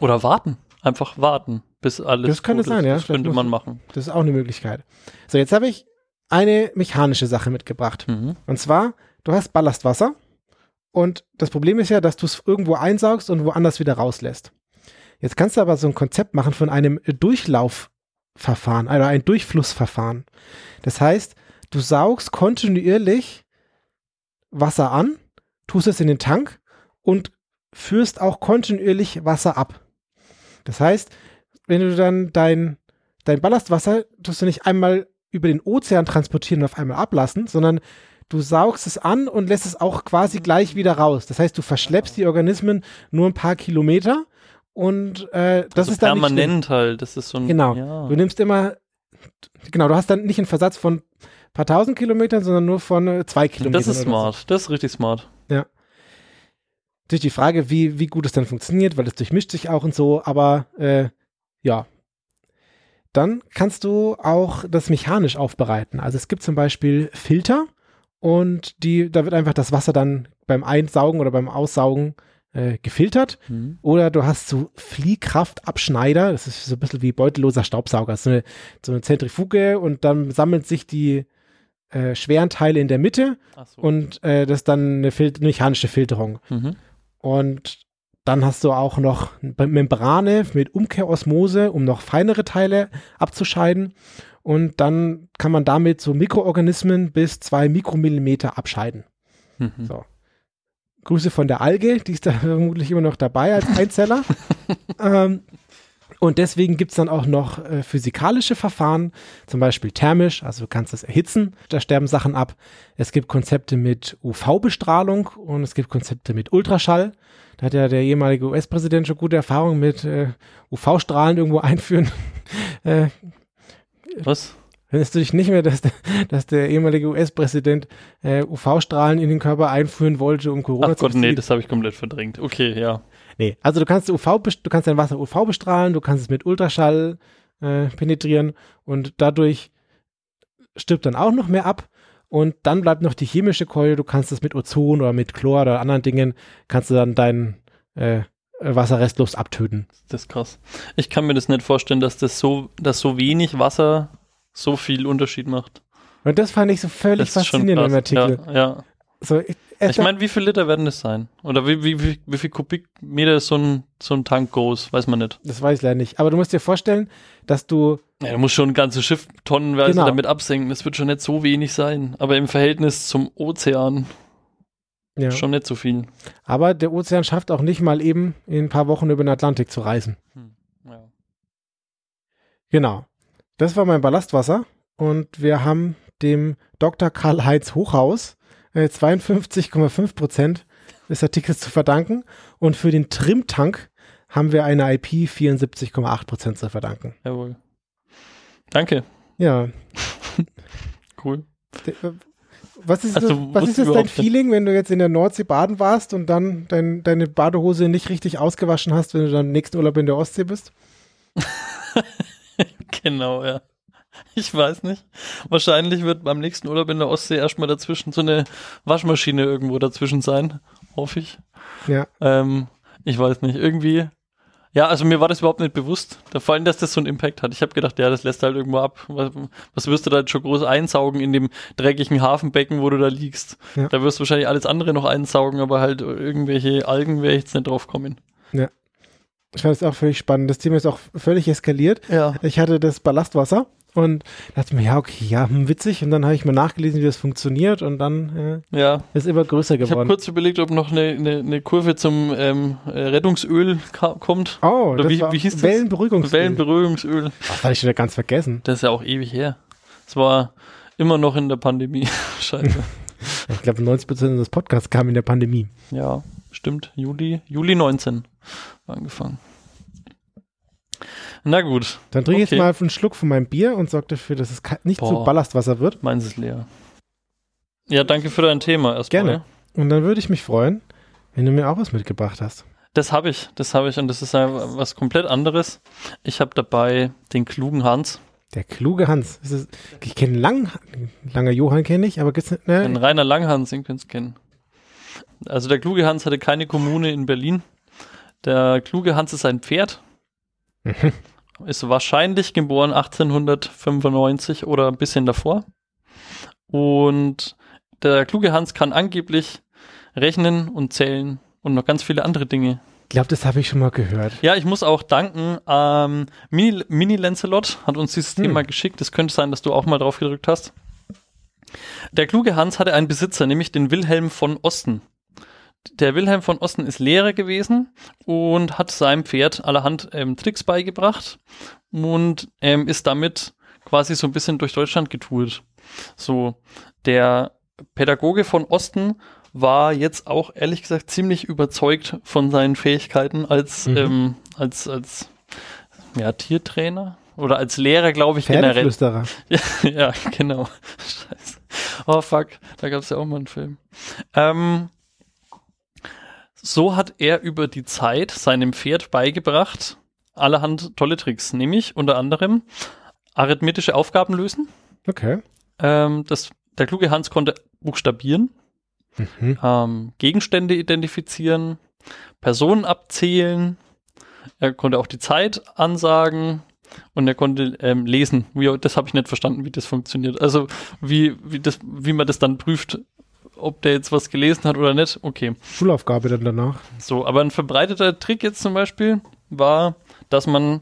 Oder warten. Einfach warten, bis alles Das könnte gut sein, ist. ja. Das könnte man machen. Das ist auch eine Möglichkeit. So, jetzt habe ich eine mechanische Sache mitgebracht. Mhm. Und zwar, du hast Ballastwasser und das Problem ist ja, dass du es irgendwo einsaugst und woanders wieder rauslässt. Jetzt kannst du aber so ein Konzept machen von einem Durchlaufverfahren, also ein Durchflussverfahren. Das heißt, du saugst kontinuierlich Wasser an, tust es in den Tank und führst auch kontinuierlich Wasser ab. Das heißt, wenn du dann dein, dein Ballastwasser tust du nicht einmal über den Ozean transportieren und auf einmal ablassen, sondern du saugst es an und lässt es auch quasi gleich wieder raus. Das heißt, du verschleppst die Organismen nur ein paar Kilometer und äh, das also ist dann permanent halt. Das ist so ein. Genau. Ja. Du nimmst immer, genau, du hast dann nicht einen Versatz von ein paar tausend Kilometern, sondern nur von äh, zwei Kilometern. Das ist oder so. smart. Das ist richtig smart. Natürlich die Frage, wie, wie gut es dann funktioniert, weil es durchmischt sich auch und so, aber äh, ja. Dann kannst du auch das mechanisch aufbereiten. Also es gibt zum Beispiel Filter und die, da wird einfach das Wasser dann beim Einsaugen oder beim Aussaugen äh, gefiltert. Mhm. Oder du hast so Fliehkraftabschneider, das ist so ein bisschen wie beutelloser Staubsauger, so eine, so eine Zentrifuge und dann sammelt sich die äh, schweren Teile in der Mitte so. und äh, das ist dann eine, Fil eine mechanische Filterung. Mhm. Und dann hast du auch noch Membrane mit Umkehrosmose, um noch feinere Teile abzuscheiden. Und dann kann man damit so Mikroorganismen bis zwei Mikromillimeter abscheiden. Mhm. So. Grüße von der Alge, die ist da vermutlich immer noch dabei als Einzeller. ähm, und deswegen gibt es dann auch noch äh, physikalische Verfahren, zum Beispiel thermisch, also du kannst es erhitzen, da sterben Sachen ab. Es gibt Konzepte mit UV-Bestrahlung und es gibt Konzepte mit Ultraschall. Da hat ja der ehemalige US-Präsident schon gute Erfahrungen mit äh, UV-Strahlen irgendwo einführen. äh, Was? Erinnerst du dich nicht mehr, dass der, dass der ehemalige US-Präsident äh, UV-Strahlen in den Körper einführen wollte, um Corona Ach zu Gott, nee, das habe ich komplett verdrängt. Okay, ja. Nee, also du kannst UV, du kannst dein Wasser UV bestrahlen, du kannst es mit Ultraschall äh, penetrieren und dadurch stirbt dann auch noch mehr ab. Und dann bleibt noch die chemische Keule, du kannst es mit Ozon oder mit Chlor oder anderen Dingen, kannst du dann dein äh, Wasser restlos abtöten. Das ist krass. Ich kann mir das nicht vorstellen, dass das so, dass so wenig Wasser so viel Unterschied macht. Und das fand ich so völlig faszinierend im. Artikel. Ja, ja. So, ich, Ich meine, wie viel Liter werden das sein? Oder wie, wie, wie, wie viel Kubikmeter ist so ein, so ein Tank groß? Weiß man nicht. das weiß ich leider nicht. Aber du musst dir vorstellen, dass du Ja, du musst schon ein ganzes Schiff tonnenweise Genau. damit absenken. Das wird schon nicht so wenig sein. Aber im Verhältnis zum Ozean ja. schon nicht so viel. Aber der Ozean schafft auch nicht mal eben in ein paar Wochen über den Atlantik zu reisen. Hm. Ja. Genau. Das war mein Ballastwasser und wir haben dem Dr. Karl-Heinz Hochhaus äh, 52,5 Prozent des Artikels zu verdanken und für den Trimtank haben wir eine IP 74,8 Prozent zu verdanken. Jawohl. Danke. Ja. Cool. Was ist, Also, das, was ist jetzt dein. Feeling, wenn du jetzt in der Nordsee baden warst und dann dein, deine Badehose nicht richtig ausgewaschen hast, wenn du dann im nächsten Urlaub in der Ostsee bist? Genau, ja. Ich weiß nicht. Wahrscheinlich wird beim nächsten Urlaub in der Ostsee erstmal dazwischen so eine Waschmaschine irgendwo dazwischen sein. Hoffe ich. Ja. Ähm, ich weiß nicht. Irgendwie. Ja, also mir war das überhaupt nicht bewusst. Da vor allem, dass das so einen Impact hat. Ich habe gedacht, ja, das lässt halt irgendwo ab. Was, was wirst du da jetzt schon groß einsaugen in dem dreckigen Hafenbecken, wo du da liegst? Ja. Da wirst du wahrscheinlich alles andere noch einsaugen, aber halt irgendwelche Algen wäre ich jetzt nicht drauf kommen. Ich fand es auch völlig spannend. Das Thema ist auch völlig eskaliert. Ja. Ich hatte das Ballastwasser und dachte mir, ja, okay, ja, hm, witzig. Und dann habe ich mal nachgelesen, wie das funktioniert und dann Ja. äh, ist immer größer Ich habe geworden. kurz überlegt, ob noch eine, eine, eine Kurve zum ähm, äh, Rettungsöl kommt. oh, Oder das wie- wie hieß das? Wellenberuhigungsöl. Wellenberuhigungsöl. Das hatte ich schon wieder ganz vergessen. Das ist ja auch ewig her. Es war immer noch in der Pandemie. Scheiße. Ich glaube, 90 Prozent unseres Podcasts kamen in der Pandemie. ja, stimmt. Juli, Juli 19 angefangen. Na gut, Dann trinke ich Okay. jetzt mal einen Schluck von meinem Bier und sorge dafür, dass es nicht zu Boah. Ballastwasser wird. meins ist leer. Ja, danke für dein Thema erstmal. Gerne. Und dann würde ich mich freuen, wenn du mir auch was mitgebracht hast. Das habe ich, das habe ich und das ist ja was komplett anderes. Ich habe dabei den klugen Hans. Der kluge Hans. Das ich kenne Lang, Langer Johann kenne ich, aber gibt's nicht, Ein ne? reiner Langhans, den könnt ihr kennen. Also der kluge Hans hatte keine Kommune in Berlin. Der kluge Hans ist ein Pferd. Mhm. Ist wahrscheinlich geboren 1895 oder ein bisschen davor. Und der kluge Hans kann angeblich rechnen und zählen und noch ganz viele andere Dinge. Ich glaube, das habe ich schon mal gehört. Ja, ich muss auch danken. Ähm, Mini, Mini Lancelot hat uns dieses Hm. Thema geschickt. Es könnte sein, dass du auch mal drauf gedrückt hast. Der kluge Hans hatte einen Besitzer, nämlich den Wilhelm von Osten. Der Wilhelm von Osten ist Lehrer gewesen und hat seinem Pferd allerhand ähm, Tricks beigebracht und ähm, ist damit quasi so ein bisschen durch Deutschland getourt. So, der Pädagoge von Osten war jetzt auch ehrlich gesagt ziemlich überzeugt von seinen Fähigkeiten als, Mhm. ähm, als, als ja, Tiertrainer oder als Lehrer, glaube ich, generell. Pferdeflüsterer. ja, genau. Scheiße. Oh fuck, da gab es ja auch mal einen Film. Ähm, so hat er über die Zeit seinem Pferd beigebracht, allerhand tolle Tricks, nämlich unter anderem arithmetische Aufgaben lösen. Okay. Ähm, das, der kluge Hans konnte buchstabieren, Mhm. ähm, Gegenstände identifizieren, Personen abzählen, er konnte auch die Zeit ansagen und er konnte ähm, lesen. Wie, das habe ich nicht verstanden, wie das funktioniert. Also wie, wie, das, wie man das dann prüft, ob der jetzt was gelesen hat oder nicht. Okay. Schulaufgabe dann danach. So, aber ein verbreiteter Trick jetzt zum Beispiel war, dass man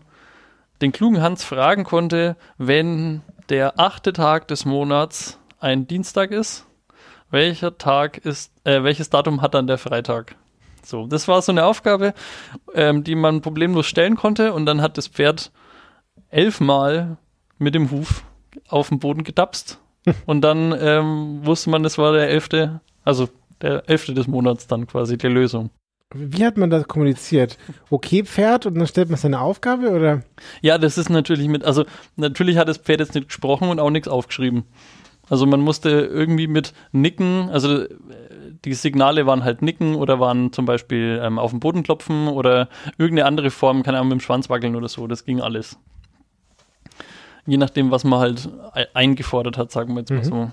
den klugen Hans fragen konnte, wenn der achte Tag des Monats ein Dienstag ist, welcher Tag ist, äh, welches Datum hat dann der Freitag? So, das war so eine Aufgabe, ähm, die man problemlos stellen konnte und dann hat das Pferd elfmal mit dem Huf auf den Boden getapst und dann ähm, wusste man, das war der elfte, also der elfte des Monats dann quasi die Lösung. Wie hat man das kommuniziert? Okay, Pferd und dann stellt man seine Aufgabe oder? Ja, das ist natürlich mit, also natürlich hat das Pferd jetzt nicht gesprochen und auch nichts aufgeschrieben. Also man musste irgendwie mit Nicken, also äh, die Signale waren halt Nicken oder waren zum Beispiel ähm, auf den Boden klopfen oder irgendeine andere Form, keine Ahnung, mit dem Schwanz wackeln oder so, das ging alles. Je nachdem, was man halt eingefordert hat, sagen wir jetzt mal Mhm. so.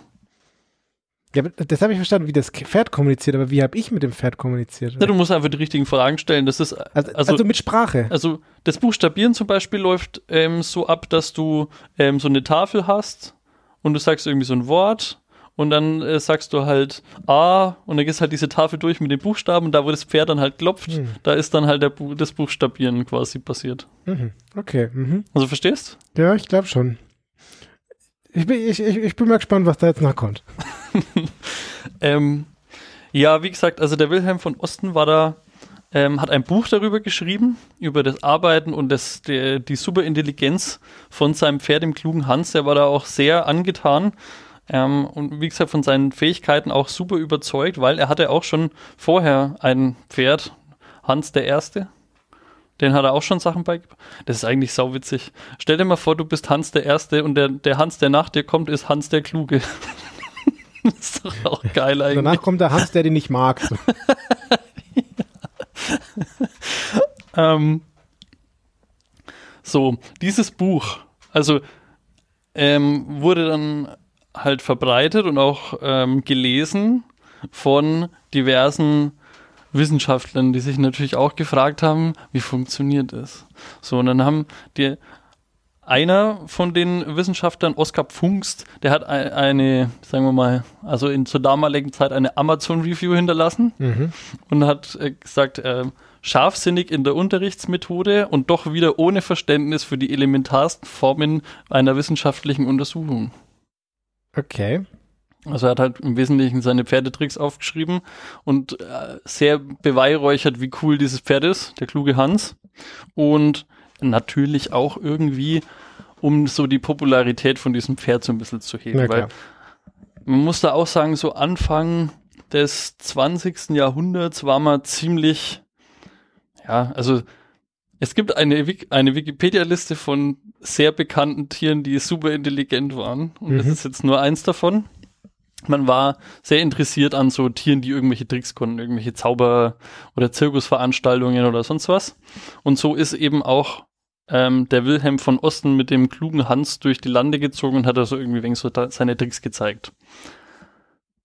Ja, das habe ich verstanden, wie das Pferd kommuniziert, aber wie habe ich mit dem Pferd kommuniziert? Ja, du musst einfach die richtigen Fragen stellen. Das ist, also, also- also, mit Sprache. Also das Buchstabieren zum Beispiel läuft ähm, so ab, dass du ähm, so eine Tafel hast und du sagst irgendwie so ein Wort und dann äh, sagst du halt A und dann gehst halt diese Tafel durch mit den Buchstaben und da, wo das Pferd dann halt klopft, Hm. da ist dann halt Bu das Buchstabieren quasi passiert. Mhm. Okay. Mhm. Also verstehst? Ja, ich glaube schon. Ich bin, ich, ich, ich bin mal gespannt, was da jetzt nachkommt. Ähm, ja, wie gesagt, also der Wilhelm von Osten war da, ähm, hat ein Buch darüber geschrieben, über das Arbeiten und das, der, die Superintelligenz von seinem Pferd, dem klugen Hans. Der war da auch sehr angetan ähm, und wie gesagt von seinen Fähigkeiten auch super überzeugt, weil er hatte auch schon vorher ein Pferd, Hans der Erste. Den hat er auch schon Sachen beigebracht. Das ist eigentlich sauwitzig. Stell dir mal vor, du bist Hans der Erste und der, der Hans, der nach dir kommt, ist Hans der Kluge. das ist doch auch geil eigentlich. Danach kommt der Hans, der den nicht mag. So. Ähm, so, dieses Buch, also ähm, wurde dann halt verbreitet und auch ähm, gelesen von diversen Wissenschaftlern, die sich natürlich auch gefragt haben, wie funktioniert das? So, und dann haben die einer von den Wissenschaftlern, Oskar Pfungst, der hat ein- eine, sagen wir mal, also in zur damaligen Zeit eine Amazon-Review hinterlassen Mhm. und hat äh, gesagt, äh, scharfsinnig in der Unterrichtsmethode und doch wieder ohne Verständnis für die elementarsten Formen einer wissenschaftlichen Untersuchung. Okay. Also er hat halt im Wesentlichen seine Pferdetricks aufgeschrieben und äh, sehr beweihräuchert, wie cool dieses Pferd ist, der kluge Hans. Und natürlich auch irgendwie, um so die Popularität von diesem Pferd so ein bisschen zu heben. Weil man muss da auch sagen, so Anfang des 20. Jahrhunderts war man ziemlich, ja, also es gibt eine, Wik- eine Wikipedia-Liste von sehr bekannten Tieren, die super intelligent waren. Und das Mhm. ist jetzt nur eins davon. Man war sehr interessiert an so Tieren, die irgendwelche Tricks konnten, irgendwelche Zauber- oder Zirkusveranstaltungen oder sonst was. Und so ist eben auch ähm, der Wilhelm von Osten mit dem klugen Hans durch die Lande gezogen und hat also irgendwie wenig so seine Tricks gezeigt.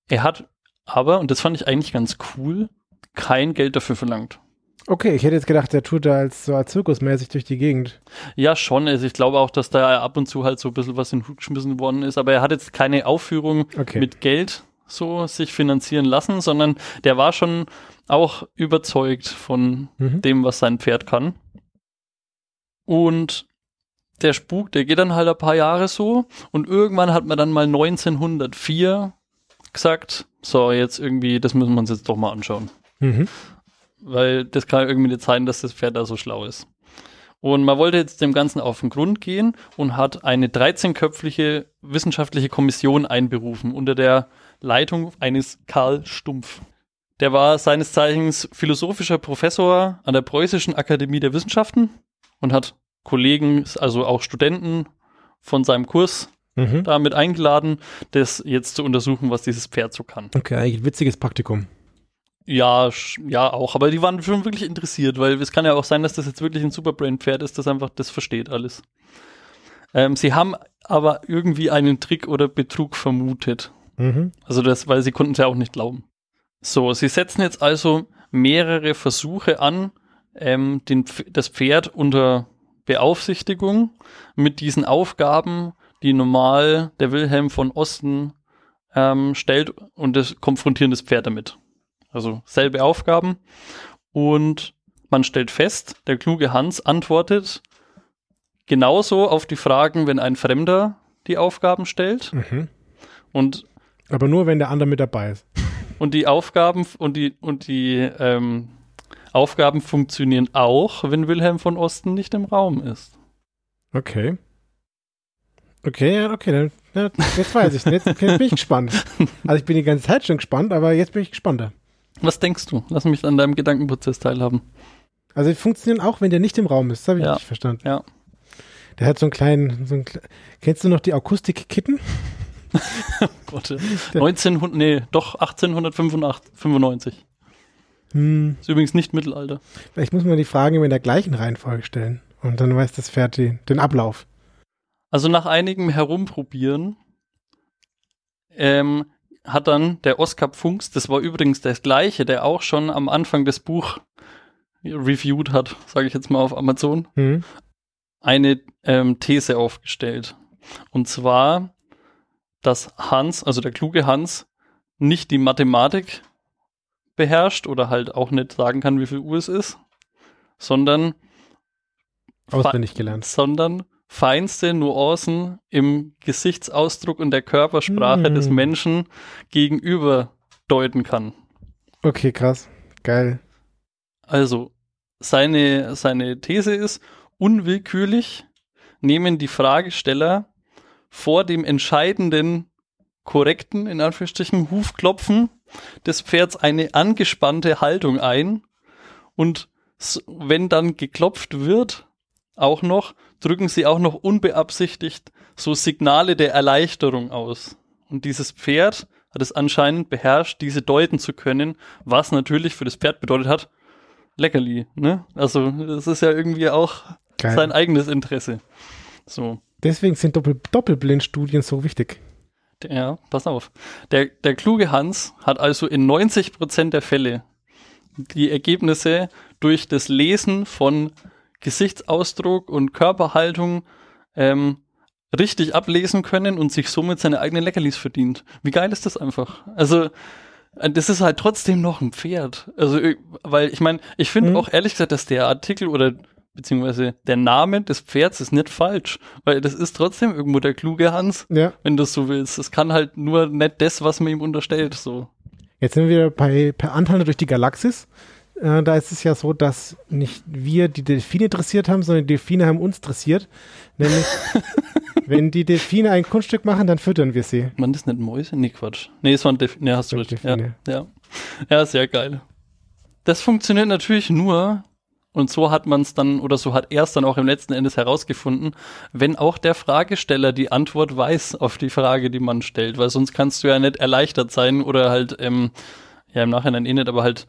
Er hat aber, und das fand ich eigentlich ganz cool, kein Geld dafür verlangt. Okay, ich hätte jetzt gedacht, der tut da als so als zirkusmäßig durch die Gegend. Ja, schon. Also ich glaube auch, dass da ab und zu halt so ein bisschen was in den Hut geschmissen worden ist. Aber er hat jetzt keine Aufführung Okay. mit Geld so sich finanzieren lassen, sondern der war schon auch überzeugt von Mhm. dem, was sein Pferd kann. Und der Spuk, der geht dann halt ein paar Jahre so. Und irgendwann hat man dann mal 1904 gesagt, so jetzt irgendwie, das müssen wir uns jetzt doch mal anschauen Mhm. Weil das kann irgendwie nicht sein, dass das Pferd da so schlau ist. Und man wollte jetzt dem Ganzen auf den Grund gehen und hat eine 13-köpfliche wissenschaftliche Kommission einberufen unter der Leitung eines Karl Stumpf. Der war seines Zeichens philosophischer Professor an der Preußischen Akademie der Wissenschaften und hat Kollegen, also auch Studenten von seinem Kurs Mhm. damit eingeladen, das jetzt zu untersuchen, was dieses Pferd so kann. Okay, eigentlich ein witziges Praktikum. Ja, ja, auch. Aber die waren schon wirklich interessiert, weil es kann ja auch sein, dass das jetzt wirklich ein Superbrain-Pferd ist, das einfach das versteht alles. Ähm, sie haben aber irgendwie einen Trick oder Betrug vermutet. Mhm. Also das, weil sie konnten es ja auch nicht glauben. So, sie setzen jetzt also mehrere Versuche an, ähm, den, das Pferd unter Beaufsichtigung mit diesen Aufgaben, die normal der Wilhelm von Osten ähm, stellt und das konfrontieren das Pferd damit. Also selbe Aufgaben und man stellt fest, der kluge Hans antwortet genauso auf die Fragen, wenn ein Fremder die Aufgaben stellt Mhm. und Aber nur, wenn der andere mit dabei ist. und die Aufgaben und die und die ähm, Aufgaben funktionieren auch, wenn Wilhelm von Osten nicht im Raum ist. Okay. Okay, ja, okay, dann, ja, jetzt weiß ich. Jetzt, jetzt bin ich gespannt. Also ich bin die ganze Zeit schon gespannt, aber jetzt bin ich gespannter. Was denkst du? Lass mich an deinem Gedankenprozess teilhaben. Also die funktionieren auch, wenn der nicht im Raum ist. Das habe ich Ja. nicht verstanden. Ja. Der hat so einen kleinen, so einen, kennst du noch die Akustik-Kitten? Gott, 1900, nee, doch 1895. Hm, Ist übrigens nicht Mittelalter. ich muss mal die Fragen immer in der gleichen Reihenfolge stellen. Und dann weiß das Pferd die, den Ablauf. Also nach einigem Herumprobieren ähm, hat dann der Oskar Pfunks, das war übrigens der gleiche, der auch schon am Anfang des Buch reviewed hat, sage ich jetzt mal auf Amazon, Hm. eine ähm, These aufgestellt. Und zwar, dass Hans, also der kluge Hans, nicht die Mathematik beherrscht oder halt auch nicht sagen kann, wie viel Uhr es ist, sondern, Auswendig gelernt. sondern feinste Nuancen im Gesichtsausdruck und der Körpersprache Hm. des Menschen gegenüber deuten kann. Okay, krass. Geil. Also, seine, seine These ist, unwillkürlich nehmen die Fragesteller vor dem entscheidenden, korrekten, in Anführungsstrichen, Hufklopfen des Pferds eine angespannte Haltung ein und wenn dann geklopft wird, auch noch, drücken sie auch noch unbeabsichtigt so Signale der Erleichterung aus. Und dieses Pferd hat es anscheinend beherrscht, diese deuten zu können, was natürlich für das Pferd bedeutet hat, Leckerli, ne? Also, das ist ja irgendwie auch Geil. sein eigenes Interesse. So. Deswegen sind Doppel Doppelblindstudien so wichtig. Ja, pass auf. Der, der kluge Hans hat also in 90% der Fälle die Ergebnisse durch das Lesen von Gesichtsausdruck und Körperhaltung ähm, richtig ablesen können und sich somit seine eigenen Leckerlis verdient. Wie geil ist das einfach? Also, äh, das ist halt trotzdem noch ein Pferd. Also, äh, weil ich meine, ich finde Mhm. auch ehrlich gesagt, dass der Artikel oder beziehungsweise der Name des Pferds ist nicht falsch, weil das ist trotzdem irgendwo der kluge Hans Ja. wenn du es so willst. Es kann halt nur nicht das, was man ihm unterstellt. So. Jetzt sind wir bei per Anteile durch die Galaxis. Äh, da ist es ja so, dass nicht wir die Delfine dressiert haben, sondern die Delfine haben uns dressiert. Nämlich, wenn die Delfine ein Kunststück machen, dann füttern wir sie. Man ist nicht Mäuse? Nee, Quatsch. Nee, es waren Def nee, hast du recht. Ja, Delfine. ja. ja, sehr geil. Das funktioniert natürlich nur, und so hat man es dann, oder so hat er es dann auch im letzten Endes herausgefunden, wenn auch der Fragesteller die Antwort weiß auf die Frage, die man stellt, weil sonst kannst du ja nicht erleichtert sein oder halt, ähm, ja, im Nachhinein eh nicht, aber halt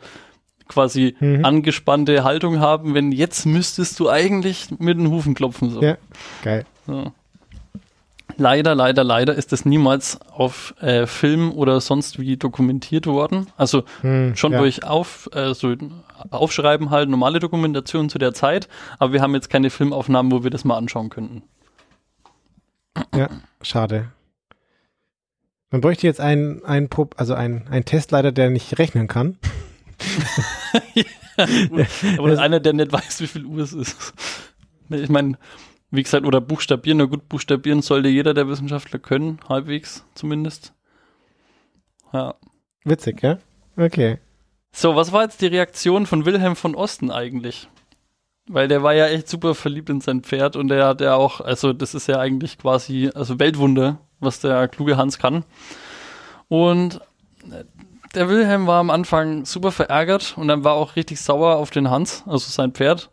quasi Mhm. angespannte Haltung haben, wenn jetzt müsstest du eigentlich mit den Hufen klopfen. So. Ja, geil. So. Leider, leider, leider ist das niemals auf äh, Film oder sonst wie dokumentiert worden. Also Hm, schon ja. durch auf, äh, so Aufschreiben halt normale Dokumentation zu der Zeit, aber wir haben jetzt keine Filmaufnahmen, wo wir das mal anschauen könnten. Ja, schade. Man bräuchte jetzt einen, einen, Pro- also einen, einen Testleiter, der nicht rechnen kann. aber einer, der nicht weiß, wie viel Uhr es ist. Ich meine, wie gesagt, oder buchstabieren, na gut, buchstabieren sollte jeder der Wissenschaftler können, halbwegs zumindest. Ja. Witzig, ja? Okay. So, was war jetzt die Reaktion von Wilhelm von Osten eigentlich? weil der war ja echt super verliebt in sein Pferd und der hat ja auch, also das ist ja eigentlich quasi, also Weltwunder, was der kluge Hans kann. Und der Wilhelm war am Anfang super verärgert und dann war auch richtig sauer auf den Hans, also sein Pferd.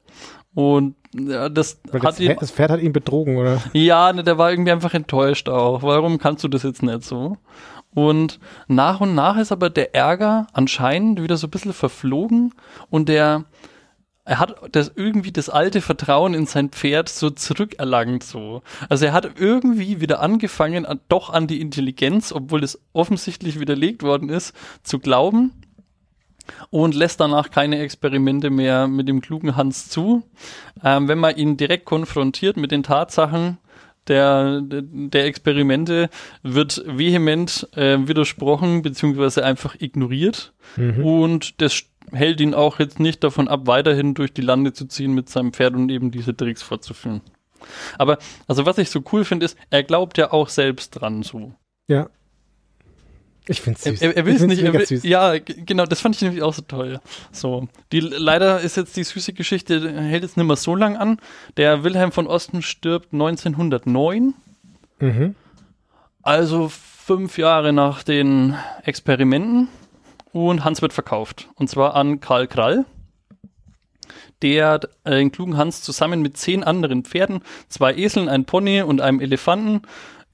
Und ja, das Weil hat das, ihn, Pferd, das Pferd hat ihn betrogen, oder? ja, ne, der war irgendwie einfach enttäuscht auch. Warum kannst du das jetzt nicht so? Und nach und nach ist aber der Ärger anscheinend wieder so ein bisschen verflogen und der, er hat das irgendwie das alte Vertrauen in sein Pferd so zurückerlangt so. Also er hat irgendwie wieder angefangen, an, doch an die Intelligenz, obwohl es offensichtlich widerlegt worden ist, zu glauben und lässt danach keine Experimente mehr mit dem klugen Hans zu. Ähm, wenn man ihn direkt konfrontiert mit den Tatsachen der, der, der Experimente, wird vehement äh, widersprochen beziehungsweise einfach ignoriert. Mhm. Und das hält ihn auch jetzt nicht davon ab, weiterhin durch die Lande zu ziehen mit seinem Pferd und eben diese Tricks fortzuführen. Aber, also was ich so cool finde, ist, er glaubt ja auch selbst dran so. Ja. Ich find's Er, süß. er, er will Ich es nicht. Er will, süß. ja, genau, das fand ich nämlich auch so toll. So, die leider ist jetzt die süße Geschichte hält jetzt nicht mehr so lang an. Der Wilhelm von Osten stirbt 1909, Mhm. also fünf Jahre nach den Experimenten und Hans wird verkauft und zwar an Karl Krall. Der äh, den klugen Hans zusammen mit zehn anderen Pferden, zwei Eseln, ein Pony und einem Elefanten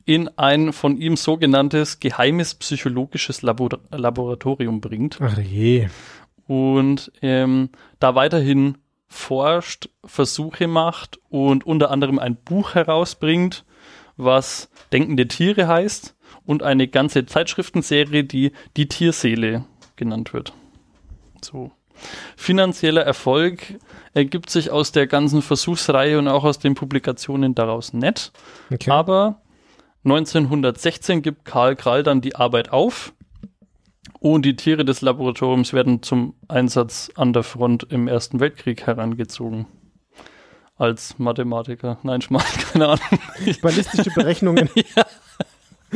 in ein von ihm sogenanntes geheimes psychologisches Labor Laboratorium bringt Ach je. und ähm, da weiterhin forscht, Versuche macht und unter anderem ein Buch herausbringt, was Denkende Tiere heißt und eine ganze Zeitschriftenserie, die die Tierseele genannt wird. So. Finanzieller Erfolg ergibt sich aus der ganzen Versuchsreihe und auch aus den Publikationen daraus nett. Okay. Aber 1916 gibt Karl Krall dann die Arbeit auf und die Tiere des Laboratoriums werden zum Einsatz an der Front im Ersten Weltkrieg herangezogen. Als Mathematiker. Nein, Schmarrn, keine Ahnung. Ballistische Berechnungen.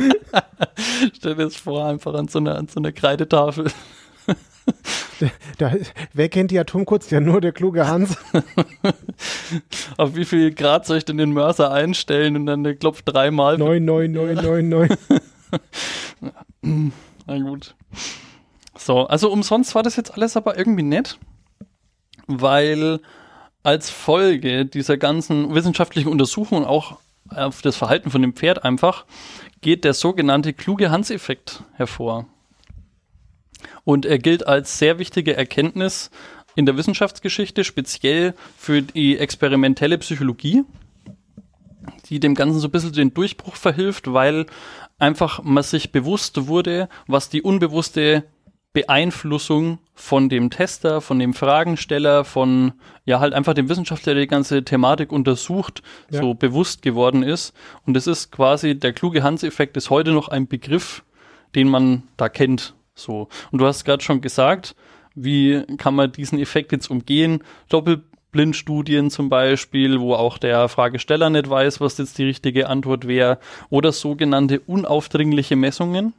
Stell dir das vor, einfach an so einer, an so einer Kreidetafel. Da, wer kennt die Atomcodes? Ja, nur der kluge Hans. Auf wie viel Grad soll ich denn den Mörser einstellen? Und dann der klopft dreimal. 99999. Na gut. So, also umsonst war das jetzt alles aber irgendwie nett, weil als Folge dieser ganzen wissenschaftlichen Untersuchungen auch auf das Verhalten von dem Pferd einfach geht der sogenannte kluge Hans-Effekt hervor. Und er gilt als sehr wichtige Erkenntnis in der Wissenschaftsgeschichte, speziell für die experimentelle Psychologie, die dem Ganzen so ein bisschen den Durchbruch verhilft, weil einfach man sich bewusst wurde, was die unbewusste Beeinflussung von dem Tester, von dem Fragensteller, von ja halt einfach dem Wissenschaftler, der die ganze Thematik untersucht, Ja. so bewusst geworden ist. Und das ist quasi der kluge Hans-Effekt ist heute noch ein Begriff, den man da kennt. So. Und du hast gerade schon gesagt, wie kann man diesen Effekt jetzt umgehen? Doppelblindstudien zum Beispiel, wo auch der Fragesteller nicht weiß, was jetzt die richtige Antwort wäre, oder sogenannte unaufdringliche Messungen.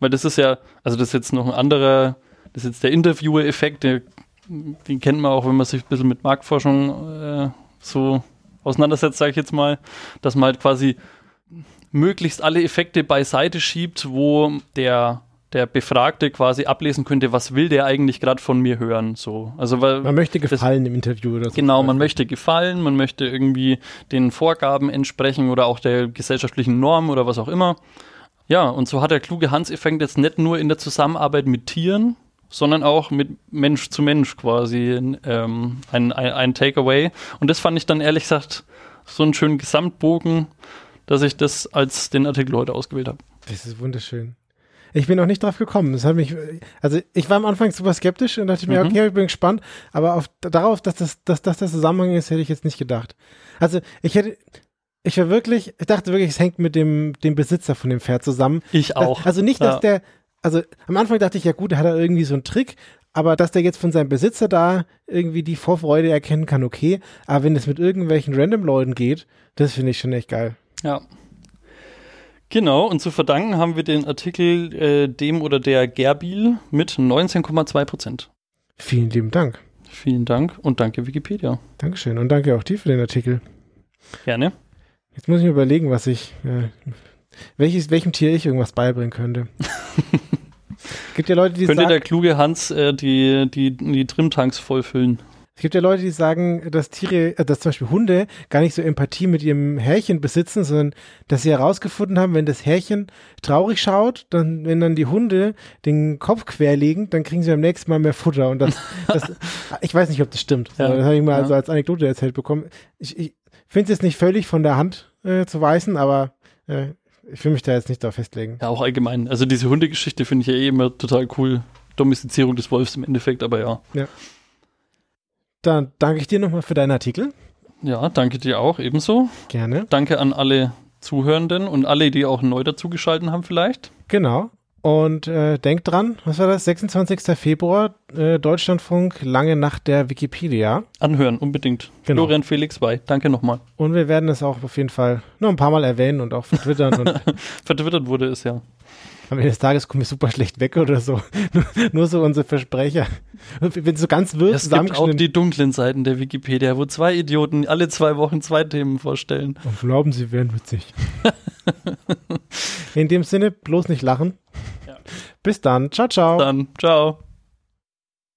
Weil das ist ja, also das ist jetzt noch ein anderer, das ist jetzt der Interviewer-Effekt, der, den kennt man auch, wenn man sich ein bisschen mit Marktforschung äh, so auseinandersetzt, sage ich jetzt mal, dass man halt quasi möglichst alle Effekte beiseite schiebt, wo der der Befragte quasi ablesen könnte, was will der eigentlich gerade von mir hören, so. Also weil Man möchte gefallen im Interview oder so. Genau, man möchte gefallen, man möchte irgendwie den Vorgaben entsprechen oder auch der gesellschaftlichen Norm oder was auch immer. Ja, und so hat der kluge Hans-Effekt jetzt nicht nur in der Zusammenarbeit mit Tieren, sondern auch mit Mensch zu Mensch quasi ähm, ein, ein, ein Takeaway. Und das fand ich dann ehrlich gesagt so einen schönen Gesamtbogen, dass ich das als den Artikel heute ausgewählt habe. Das ist wunderschön. Ich bin noch nicht drauf gekommen. Das hat mich, also ich war am Anfang super skeptisch und dachte ich mir, Mhm. okay, ich bin gespannt, aber auf, darauf, dass das, dass das der Zusammenhang ist, hätte ich jetzt nicht gedacht. Also ich hätte, ich war wirklich, ich dachte wirklich, es hängt mit dem, dem Besitzer von dem Pferd zusammen. Ich Da- auch. Also nicht, dass Ja. der, also am Anfang dachte ich, ja gut, da hat er irgendwie so einen Trick, aber dass der jetzt von seinem Besitzer da irgendwie die Vorfreude erkennen kann, okay, aber wenn es mit irgendwelchen random Leuten geht, das finde ich schon echt geil. Ja. Genau, und zu verdanken haben wir den Artikel äh, dem oder der Gerbil mit 19,2 Prozent. Vielen lieben Dank. Vielen Dank und danke Wikipedia. Dankeschön und danke auch dir für den Artikel. Gerne. Jetzt muss ich mir überlegen, was ich, äh, welches, welchem Tier ich irgendwas beibringen könnte. gibt ja Leute, die Könnte sagen, der kluge Hans äh, die, die, die Trimtanks vollfüllen. es gibt ja Leute, die sagen, dass Tiere, äh, dass zum Beispiel Hunde gar nicht so Empathie mit ihrem Härchen besitzen, sondern dass sie herausgefunden haben, wenn das Härchen traurig schaut, dann, wenn dann die Hunde den Kopf querlegen, dann kriegen sie beim nächsten Mal mehr Futter. Und das, das ich weiß nicht, ob das stimmt. Ja, das habe ich mal ja. also als Anekdote erzählt bekommen. Ich, ich finde es jetzt nicht völlig von der Hand äh, zu weisen, aber äh, ich will mich da jetzt nicht darauf festlegen. Ja, auch allgemein. Also diese Hundegeschichte finde ich ja eh immer total cool. Domestizierung des Wolfs im Endeffekt, aber ja. Dann danke ich dir nochmal für deinen Artikel. Ja, danke dir auch ebenso. Gerne. Danke an alle Zuhörenden und alle, die auch neu dazugeschalten haben vielleicht. Genau. Und äh, denkt dran, was war das? 26. Februar, äh, Deutschlandfunk, lange nach der Wikipedia. Anhören, unbedingt. Genau. Florian Felix bei. Danke nochmal. Und wir werden es auch auf jeden Fall noch ein paar Mal erwähnen und auch vertwittern. und Vertwittert wurde es ja. am Ende des Tages kommen wir super schlecht weg oder so. nur, nur so unsere Versprecher. Wenn so ganz wirr Es gibt auch die dunklen Seiten der Wikipedia, wo zwei Idioten alle zwei Wochen zwei Themen vorstellen. Und glauben, sie wären witzig. In dem Sinne, bloß nicht lachen. Bis dann. Ciao, ciao. Dann, ciao.